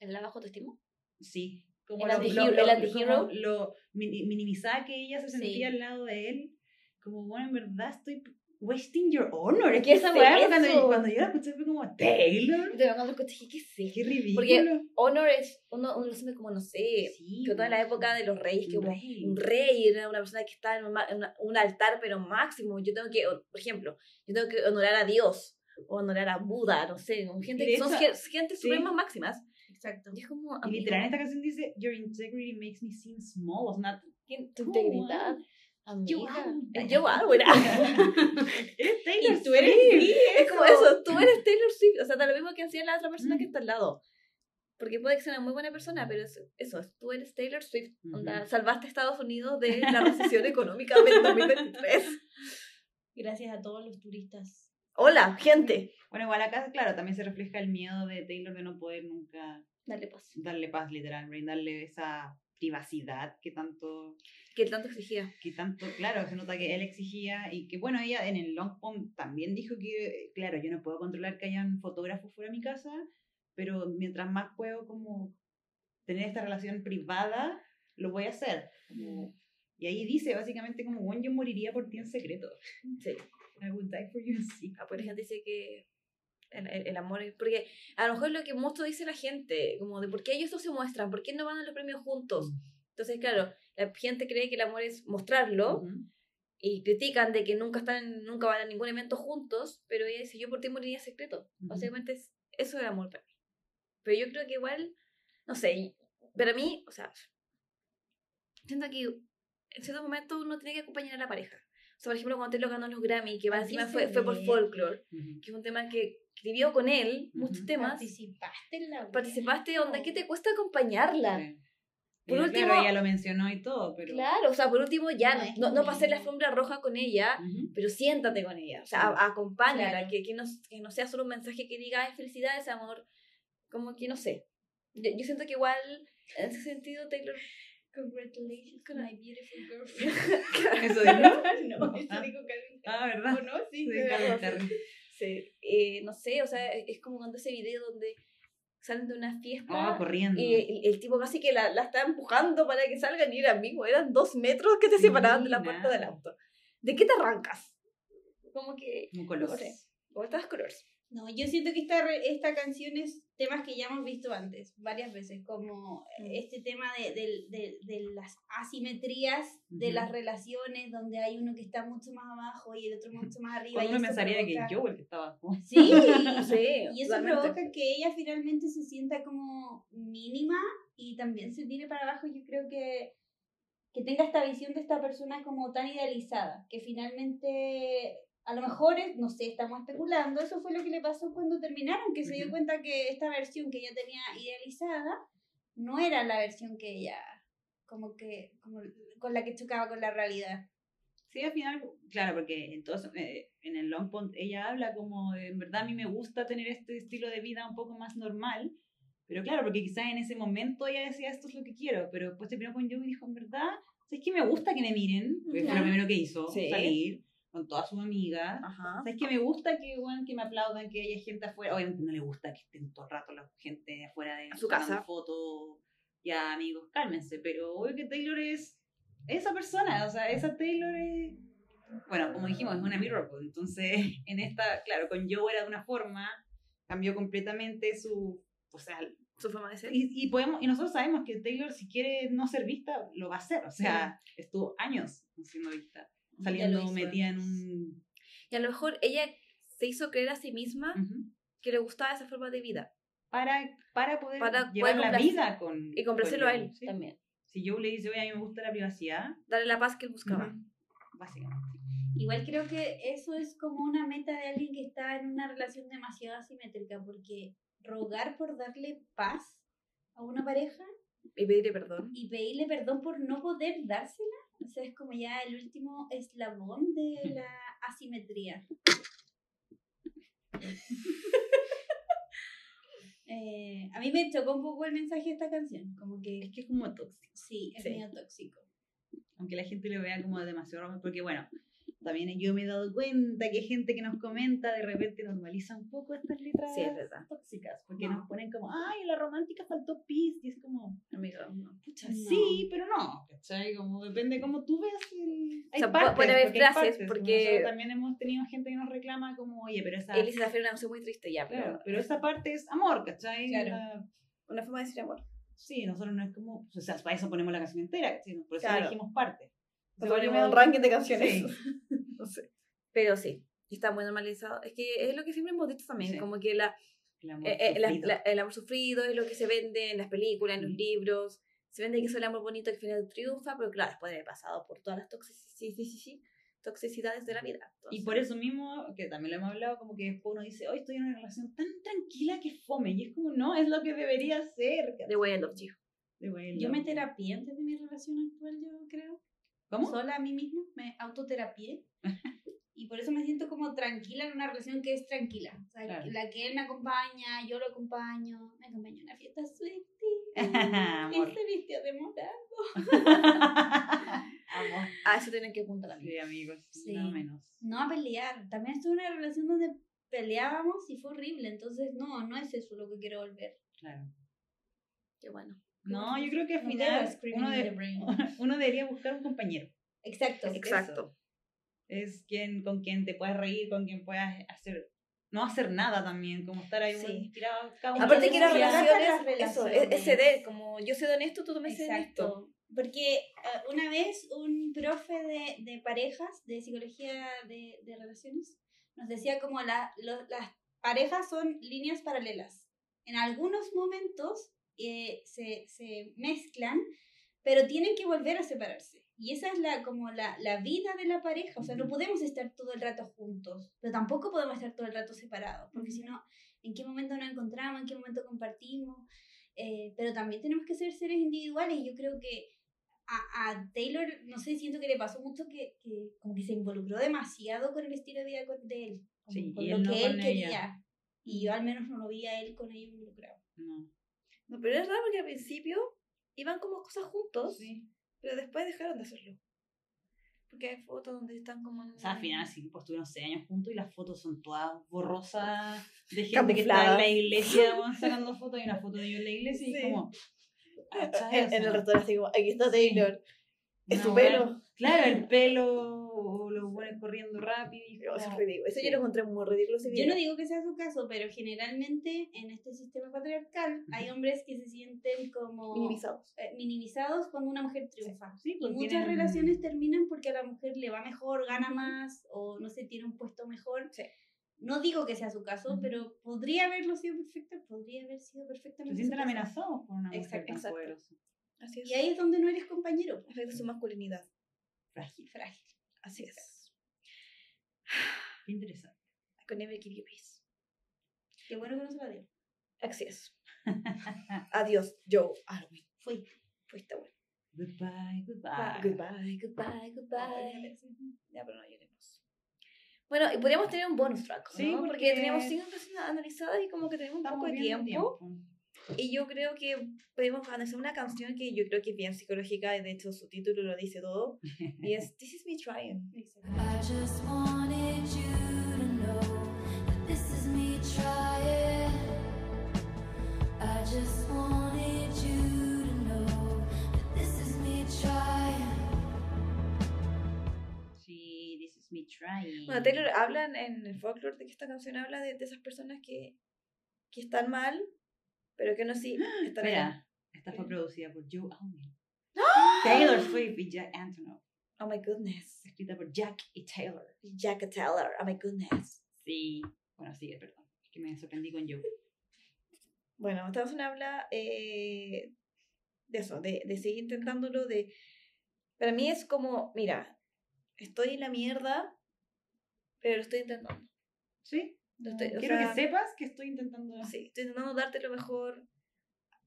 ¿El la bajo autoestima? Sí. Como El lo, antihero- lo- el lo- antihero. como lo mini- minimizada que ella se Sí. sentía al lado de él. Como, bueno, en verdad estoy wasting your honor. Es ¿Qué que esa es weá, cuando, cuando yo la escuché fue como, Taylor. Yo cuando lo escuché dije, ¿qué es? Qué ridículo. Porque Honor es, uno, uno lo siente como, no sé, sí, que toda la época de los reyes, que rey. un rey era una persona que está en, un en un altar, pero máximo. Yo tengo que, por ejemplo, yo tengo que honorar a Dios, o honorar a Buda, no sé, gente que son gente sí. supremas máximas. Exacto. Y es como, Y literal, en esta canción dice, Your integrity makes me seem small. Amigo, tu integridad, on. Amiga. Eh, Yo amo, era. (laughs) eres Taylor Y tú eres sí, Es como eso, tú eres Taylor Swift. O sea, da lo mismo que hacía la otra persona que Mm. está al lado. Porque puede que sea una muy buena persona, pero es, eso, es, tú eres Taylor Swift. Onda, Ujú. salvaste a Estados Unidos de la recesión económica del 2023. (laughs) Gracias a todos los turistas. Hola, gente. Bueno, igual acá, claro, también se refleja el miedo de Taylor de no poder nunca Dale paz. darle paz, literal, brindarle esa privacidad que tanto... Que tanto exigía. que tanto, claro, se nota que él exigía y que bueno, ella en el long pond también dijo que, claro, yo no puedo controlar que hayan fotógrafos fuera de mi casa, pero mientras más puedo como tener esta relación privada, lo voy a hacer. Como- y ahí dice básicamente como, bueno, yo moriría por ti en secreto. Sí. I would die for you in secret. Ah, Por dice que el, el- el amor es- porque a lo mejor lo que mucho dice la gente como de por qué ellos no se muestran por qué no van a los premios juntos entonces claro la gente cree que el amor es mostrarlo Ujú. y critican de que nunca están nunca van a ningún evento juntos pero ella dice yo por ti moriría secreto Ujú. básicamente es, eso es el amor para mí pero yo creo que igual no sé para mí o sea siento que en ciertos momentos uno tiene que acompañar a la pareja o sea, por ejemplo, cuando Taylor ganó los Grammy, que más encima fue, fue por folklore, Ujú. que es un tema que escribió con él, muchos temas. Participaste en la Participaste, onda, ¿qué te cuesta acompañarla? Por Y, último- claro, ella lo mencionó y todo, pero... Claro, o sea, por último, ya No no, no, no pasé la alfombra roja con ella, Ujú. pero siéntate con ella, o sea, a- acompáñala, Claro. que, que, no, que no sea solo un mensaje que diga, ay, felicidades, amor, como que no sé. Yo, yo siento que igual, en ese sentido, Taylor... Congratulations, Con my beautiful girlfriend. (laughs) Eso dijo. (laughs) no, eso Ah. dijo Calvin Ah, ¿verdad? ¿O no? Sí, Sí, Calvin. Sí, eh, no sé, o sea, es como cuando ese video donde salen de una fiesta Ah, corriendo. y el, el tipo casi que la, la está empujando para que salgan y era amigo, eran dos metros que te separaban de la puerta del auto. ¿De qué te arrancas? Como que, Como colores. no sé. estas colores. No, yo siento que esta, esta canción es temas que ya hemos visto antes, varias veces, como Mm. este tema de, de- de- de las asimetrías de las relaciones, donde hay uno que está mucho más abajo y el otro mucho más arriba. Uno pensaría que provoca- yo el que estaba como... Sí, Sí, (laughs) y eso provoca que ella finalmente se sienta como mínima y también se tire para abajo. Yo creo que, que tenga esta visión de esta persona como tan idealizada, que finalmente, a lo mejor, es- no sé, estamos especulando, eso fue lo que le pasó cuando terminaron, que se dio cuenta que esta versión que ella tenía idealizada no era la versión que ella, como que, como con la que chocaba con la realidad. Sí, al final, claro, porque entonces eh, en el Long Pond ella habla como en verdad a mí me gusta tener este estilo de vida un poco más normal, pero claro, porque quizás en ese momento ella decía esto es lo que quiero, pero después terminó con Joe y dijo, en verdad, es que me gusta que me miren, porque fue lo primero que hizo, Sí. salir con todas sus amigas. Ajá. ¿Sabes que me gusta que, bueno, que me aplaudan, que haya gente afuera? Obviamente no le gusta que estén todo el rato la gente afuera de A su casa. fotos. Ya, amigos, cálmense. Pero obvio que Taylor es esa persona. O sea, esa Taylor es... Bueno, como dijimos, es una mirror. pues, Entonces, (laughs) en esta, claro, con Joe era de una forma, cambió completamente su... O sea, Su forma de ser. y, y, podemos, y nosotros sabemos que Taylor, si quiere no ser vista, lo va a hacer. O sea, estuvo años no siendo vista. Saliendo metida en un... Y a lo mejor ella se hizo creer a sí misma Ujú. que le gustaba esa forma de vida. para, para poder Para llevar poder la vida con Y complacerlo a con él ¿sí? también. Si Joe le dice, oye, a mí me gusta la privacidad, Darle la paz que él buscaba. ujú, básicamente. Igual creo que eso es como una meta de alguien que está en una relación demasiado asimétrica, porque rogar por darle paz a una pareja Y pedirle perdón. y pedirle perdón por no poder dársela, o sea, es como ya el último eslabón de la asimetría. (laughs) Eh, a mí me chocó un poco el mensaje de esta canción, como que Es que es como tóxico. sí, es Sí. medio tóxico. Aunque la gente lo vea como demasiado romántico, porque bueno, también yo me he dado cuenta que hay gente que nos comenta, de repente normaliza un poco estas letras Sí, es tóxicas, porque nos ponen como, ay, la romántica faltó pis, y es como, Amigo, no. pucha, No. sí, pero no, ¿cachai? Como depende cómo tú veas el... Hay O sea, partes, puede haber porque frases, partes, porque- nosotros también hemos tenido gente que nos reclama como, oye, pero esa... Elisa Zafir una canción muy triste ya, pero, Claro, pero esa parte es amor, ¿cachai? Claro. La- una forma de decir amor. Sí, nosotros no es como, o sea, para eso ponemos la canción entera, ¿cachai? por eso Claro. elegimos parte. Ponemos un ranking de canciones. Sí. (laughs) no sé. Pero sí, está muy normalizado. Es que es lo que siempre hemos dicho también, Sí. como que la, El amor eh, eh, la- sufrido. la- el amor sufrido es lo que se vende en las películas, en los Mm. libros. Se vende que es el amor bonito que al final triunfa, pero claro, después de haber pasado por todas las toxici- toxicidades de la vida. Y por eso mismo, que también lo hemos hablado, como que después uno dice, hoy estoy en una relación tan tranquila que fome. Y es como, no, es lo que debería ser. The Way I Love You. Yo me terapié antes de mi relación actual, yo creo. ¿Cómo? Sola a mí misma, me autoterapié. (laughs) y por eso me siento como tranquila en una relación que es tranquila. O sea, Claro. la que él me acompaña, yo lo acompaño. Me acompañó a una fiesta Swiftie. y (laughs) Amor. se vistió de morado. (laughs) Amo. A eso tienen que apuntar también. Sí, amigos. Sí. No menos. No a pelear. También estuve en una relación donde peleábamos y fue horrible. Entonces, no, no es eso lo que quiero volver. Claro. Qué bueno. No, yo creo que al final uno, de- (laughs) uno debería buscar un compañero. Exacto. Es Exacto. Es quien, con quien te puedas reír, con quien puedas hacer, no hacer nada también, como estar ahí Sí. tirado cada uno Aparte que las relaciones, eso, es, ceder, como yo cedo en esto, tú también cedes en esto. Exacto. Porque eh, una vez un profe de, de parejas, de psicología de, de relaciones, nos decía como la, lo- las parejas son líneas paralelas. En algunos momentos eh, se, se mezclan, pero tienen que volver a separarse. Y esa es la, como la, la vida de la pareja. O sea, no podemos estar todo el rato juntos, pero tampoco podemos estar todo el rato separados, porque si no, ¿en qué momento nos encontramos? ¿En qué momento compartimos? Eh, pero también tenemos que ser seres individuales. y Yo creo que a, a Taylor, no sé, siento que le pasó mucho que, que como que se involucró demasiado con el estilo de vida con- de él, como Sí, con lo no que él con quería. ella. Y yo al menos no lo vi a él con ella involucrado. No. No, pero es raro porque al principio iban como cosas juntos, Sí. pero después dejaron de hacerlo. Porque hay fotos donde están como... en O sea, al final sí, pues estuvieron seis años juntos y las fotos son todas borrosas de gente que está en la iglesia (laughs) sacando fotos y una foto de ellos en la iglesia y como... ¿cachai? (laughs) En, en el restaurante, así como, aquí está Taylor. Es su pelo. Claro, el pelo, corriendo rápido. Y Oh, Eso es ridículo. Eso sí. yo lo encontré muy ridículo. ese Yo no digo que sea su caso, pero generalmente en este sistema patriarcal hay hombres que se sienten como Minimizados. eh, minimizados cuando una mujer triunfa. Sí, Y pues muchas tienen- relaciones terminan porque a la mujer le va mejor, gana más o no sé, tiene un puesto mejor. Sí. No digo que sea su caso, pero podría haberlo sido perfecta, podría haber sido Se perfectamente. sienten su caso. amenazados por una mujer Exacto, tan exacto. poderosa. Así es. Y ahí es donde no eres compañero. Afecta su masculinidad. Frágil. Frágil. Así es. Qué interesante. I could never give you peace. Qué bueno que no se la dio. Así es. (laughs) Adiós, Joe Alwyn. Fui. Fuiste bueno. Goodbye, goodbye. Goodbye, goodbye, goodbye. Ya, pero no lloremos. Bueno, y podríamos tener un bonus track, ¿no? Sí, porque, porque teníamos cinco canciones analizadas y como que tenemos un Estamos poco de viendo tiempo. Y yo creo que podemos analizar una canción que yo creo que es bien psicológica, y de hecho su título lo dice todo, y es (laughs) This is me trying. I just wanted you Bueno, Taylor habla en- el folklore de que esta canción habla de, de esas personas que, que están mal, pero que no sí (gasps) están bien. Mira, esta fue producida por Joe Alwyn. ¡Ah! Taylor Swift y Jack Antonoff. Oh my goodness. Escrita por Jack y Taylor. Jack Taylor, oh my goodness. Sí. Bueno, sigue, perdón. Es que me sorprendí con Joe. (laughs) Bueno, esta canción habla eh, de eso, de, de seguir intentándolo, de... Para mí es como, mira, estoy en la mierda, pero lo estoy intentando. Sí. Lo estoy- Quiero sea, que sepas que estoy intentando. Sí, estoy intentando darte lo mejor.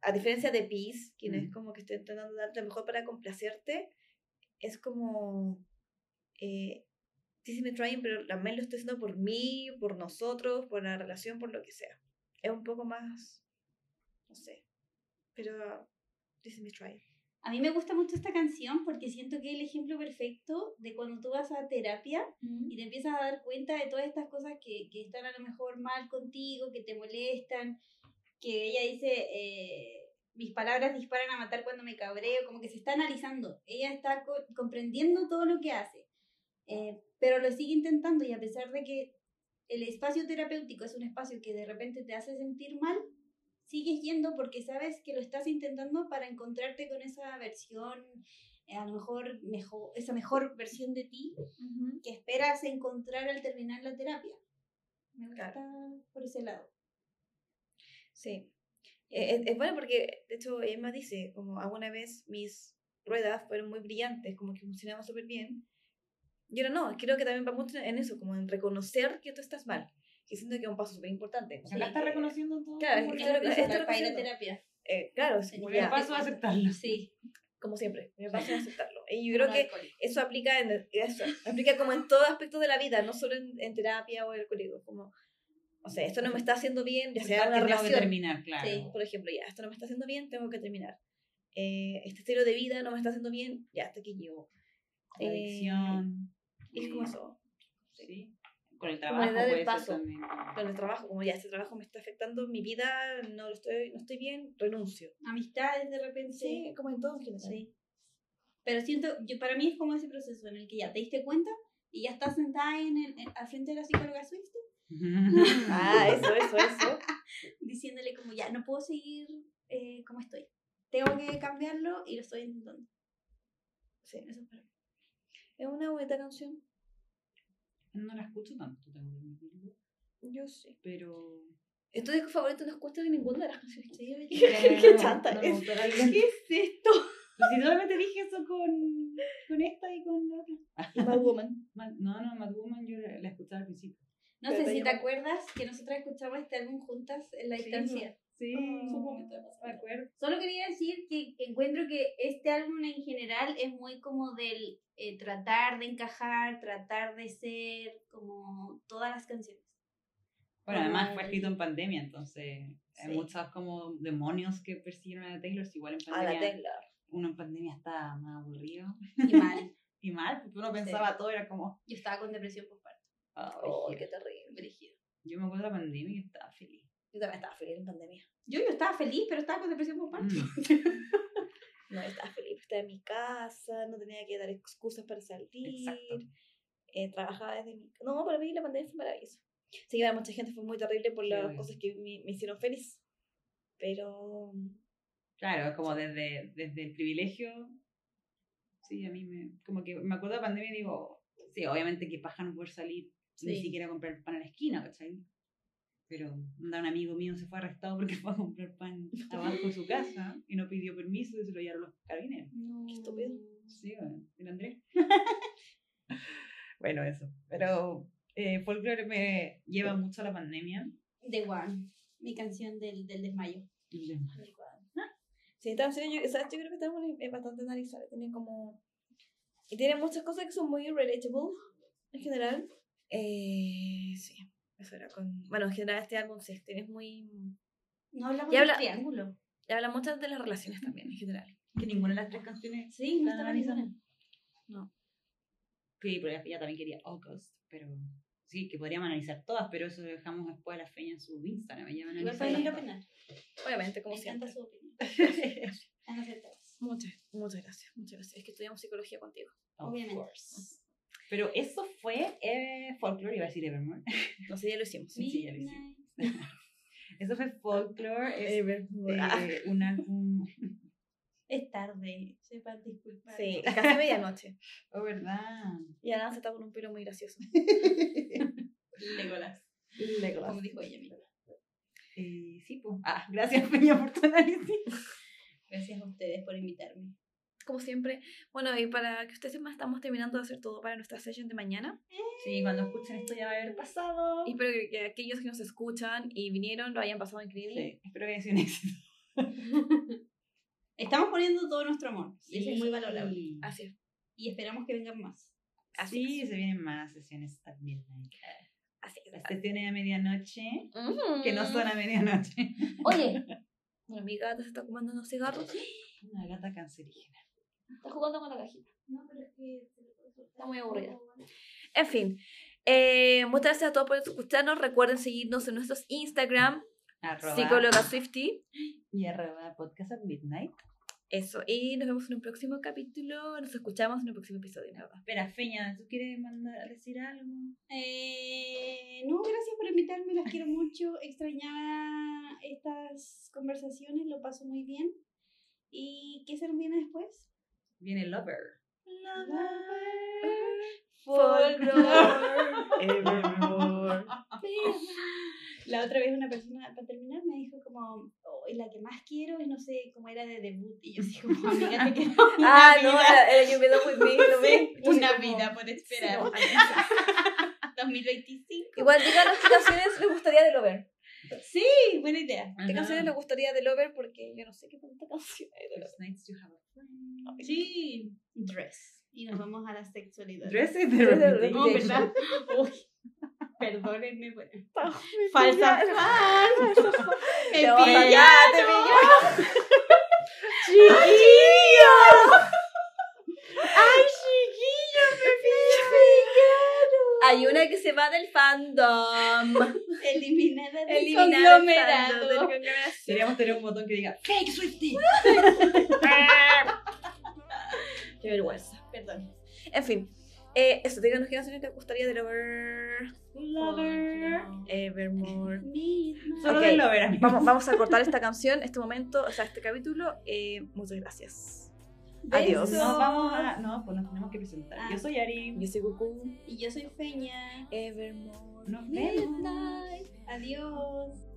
A diferencia de Peace, quien es Mm. como que estoy intentando darte lo mejor para complacerte, es como. Eh, sí, sí me trying, pero también lo estoy haciendo por mí, por nosotros, por la relación, por lo que sea. Es un poco más. No sé. Pero. This is me trying. A mí me gusta mucho esta canción porque siento que es el ejemplo perfecto de cuando tú vas a terapia y te empiezas a dar cuenta de todas estas cosas que, que están a lo mejor mal contigo, que te molestan, que ella dice, eh, mis palabras disparan a matar cuando me cabreo, como que se está analizando, ella está co- comprendiendo todo lo que hace, eh, pero lo sigue intentando y a pesar de que el espacio terapéutico es un espacio que de repente te hace sentir mal, sigues yendo porque sabes que lo estás intentando para encontrarte con esa versión, eh, a lo mejor, mejor esa mejor versión de ti que esperas encontrar al terminar la terapia. Me gusta Claro. por ese lado. Sí. Eh, Es, es bueno porque, de hecho, Emma dice, como alguna vez mis ruedas fueron muy brillantes, como que funcionaban súper bien. Y ahora no, creo que también va mucho en eso, como en reconocer que tú estás mal. Que siento que es un paso súper importante. O sea, acá está que- reconociendo todo. Claro, es esto es que para ir a terapia. Eh, claro, como el ya, paso a aceptarlo. (laughs) Sí. como siempre, me pasa a aceptarlo. Y yo creo que eso aplica en eso, aplica como en todo aspecto de la vida, no solo en, en terapia o en el colegio, como, o sea, esto no me está haciendo bien, ya sea una que tengo que relación, terminar, claro. Sí. por ejemplo, ya, esto no me está haciendo bien, tengo que terminar. Eh, este estilo de vida no me está haciendo bien, ya, hasta aquí llego. Eh, adicción. Y es como eso. Sí. Con el Como trabajo el puede ser paso. también. Con el trabajo, como ya este trabajo me está afectando mi vida, no lo estoy, no estoy bien, renuncio. Amistades de repente. Sí, como en todo en general. Sí. Pero siento, yo, para mí es como ese proceso en el que ya te diste cuenta y ya estás sentada en el, en- al frente de la psicóloga Swift (laughs) Ah, eso, eso, eso. (laughs) diciéndole como ya no puedo seguir eh, como estoy. Tengo que cambiarlo y lo estoy intentando. Sí. Eso es para mí. Es una bonita canción. No la escucho tanto, tengo que admitirlo. Yo sí. Pero. ¿Es tu disco favorito? No escuchas ninguna de las canciones. Sí. (laughs) ¿Qué, no, chanta no es? ¿Qué es esto? Pues si solamente dije eso con, con esta y con la otra. Bad Woman. Mad- No, no, Mad Woman yo la, la escuchaba al principio. No sé si te acuerdas que nosotras escuchamos este álbum juntas en la distancia. Sí, pasar. me acuerdo. Solo quería decir que encuentro que este álbum en general es muy como del eh, tratar de encajar, tratar de ser como todas las canciones. Bueno, Como además fue el- escrito en pandemia, entonces hay muchos como demonios que persiguieron a Taylor, si igual en A la pandemia, Taylor. uno en pandemia estaba más aburrido Y mal. (laughs) y mal, porque uno pensaba todo, era como, Yo estaba con depresión postparto. "Ah, Ay, brígido". qué terrible. Yo me acuerdo de la pandemia y estaba feliz. Yo también estaba feliz en pandemia. Yo, yo estaba feliz, pero estaba con depresión postparto. (laughs) No, estaba feliz. Estaba en mi casa, no tenía que dar excusas para salir. Eh, trabajaba desde mi casa. No, para mí la pandemia fue maravillosa. Sí, para mucha gente fue muy terrible por las cosas que me, me hicieron feliz. Pero Claro, es como desde, desde el privilegio, sí, a mí me, como que me acuerdo de la pandemia y digo, sí, obviamente que paja no poder salir ni Sí. siquiera a comprar pan a la esquina, ¿cachai? Pero un amigo mío se fue arrestado porque (laughs) fue a comprar pan abajo de su casa y no pidió permiso y se lo llevaron los carabineros. No. Qué estúpido. Sí, bueno, el Andrés. (laughs) bueno, eso. Pero eh, folklore me lleva mucho a la pandemia. The One, mi canción del, del desmayo. sí, esta canción yo, o sea, yo creo que tenemos es bastante analizable. Tiene como. Y tiene muchas cosas que son muy relatable en general. Eh, sí, eso era con. Bueno, en general este álbum sí, tiene muy. No hablamos Y del habla- triángulo. Y habla mucho de las relaciones también en general. Que ninguna de las tres canciones. Sí, no ¿La estaba analizan? ninguna. Sí, pero ella también quería August. Pero sí, que podríamos analizar todas, pero eso lo dejamos después a la feña en su Instagram. Ella va a Igual analizar pueden ir a las opinar. Obviamente, como Me encanta siempre. su opinión. Van a ser todas. Muchas, muchas gracias, muchas gracias. Es que estudiamos psicología contigo. Of Obviamente. course. Pero eso fue eh, Folklore, iba a decir Evermore. (laughs) Sé, ya lo hicimos. Sí, sí, ya lo hicimos. (laughs) Eso fue Folklore, es Evermore. eh, un álbum. (laughs) Es tarde, sepan disculpar. Sí, casi medianoche. Oh, ¿verdad? Y Ana se está con un pelo muy gracioso. Legolas. Legolas. Como dijo ella misma. Eh, sí, pues. Ah, gracias, Peña, por tu análisis. Gracias a ustedes por invitarme. Como siempre. Bueno, y para que ustedes sepan, estamos terminando de hacer todo para nuestra session de mañana. Sí, cuando escuchen esto ya va a haber pasado. Y espero que, que aquellos que nos escuchan y vinieron lo hayan pasado increíble. Sí, espero que haya sido un éxito. (laughs) Estamos poniendo todo nuestro amor. Y eso es muy valorable. Sí. Así es. Y esperamos que vengan más. Así Sí, se vienen más sesiones midnight. Así es. Las sesiones a medianoche, Mm. que no son a medianoche. Oye, (laughs) mi gata se está fumando unos cigarros. Una gata cancerígena. Está jugando con la cajita. No, pero es que... Está muy aburrida. En fin, eh, muchas gracias a todos por escucharnos. Recuerden seguirnos en nuestros Instagram, Arroba psicóloga Swifty. y arroba podcast at midnight. Eso, y nos vemos en un próximo capítulo. Nos escuchamos en un próximo episodio. Espera, Feña, ¿tú quieres mandar decir algo? Eh, no, gracias por invitarme, las quiero mucho. Extrañaba estas conversaciones, lo paso muy bien. ¿Y qué se nos viene después? Viene Lover. Evermore. La otra vez una persona, para terminar, me dijo como, oh, la que más quiero es, no sé, cómo era de debut. Y yo así como, amiga, te (laughs) quiero una Ah, no, vida, era, era You Belong With Me, ¿lo así (laughs) una como- vida por Sí, esperar. no, 2025. (laughs) Igual díganos qué canciones les gustaría de Lover. Sí, buena idea. ¿Qué canciones les gustaría de Lover? Porque yo no sé qué tanta canción hay de Lover. It's nice to have a friend. Sí. Dress. Y nos vamos a la sexualidad. Dress reputation. (laughs) (laughs) No, Reputation. ¿verdad? Uy, perdónenme. Falsa. ¡Ay, chiquillo! Hay una que se va del fandom. (laughs) Eliminada del Eliminada del conglomerado. fandom, del. Deberíamos tener un botón que diga Fake Swifty. (laughs) Qué vergüenza. Perdón. En fin. Eh, eso, díganos qué canciones les gustaría de Lover. Lover. Evermore. Solo Ok. del Lover. Vamos, vamos a cortar esta canción, este momento, o sea, este capítulo. Eh, muchas gracias. Adiós. Besos. Nos vamos a. No, pues nos tenemos que presentar. Ah. Yo soy Ari. Yo soy Goku. Y yo soy Feña. Evermore. Nos vemos. Midnight. Adiós.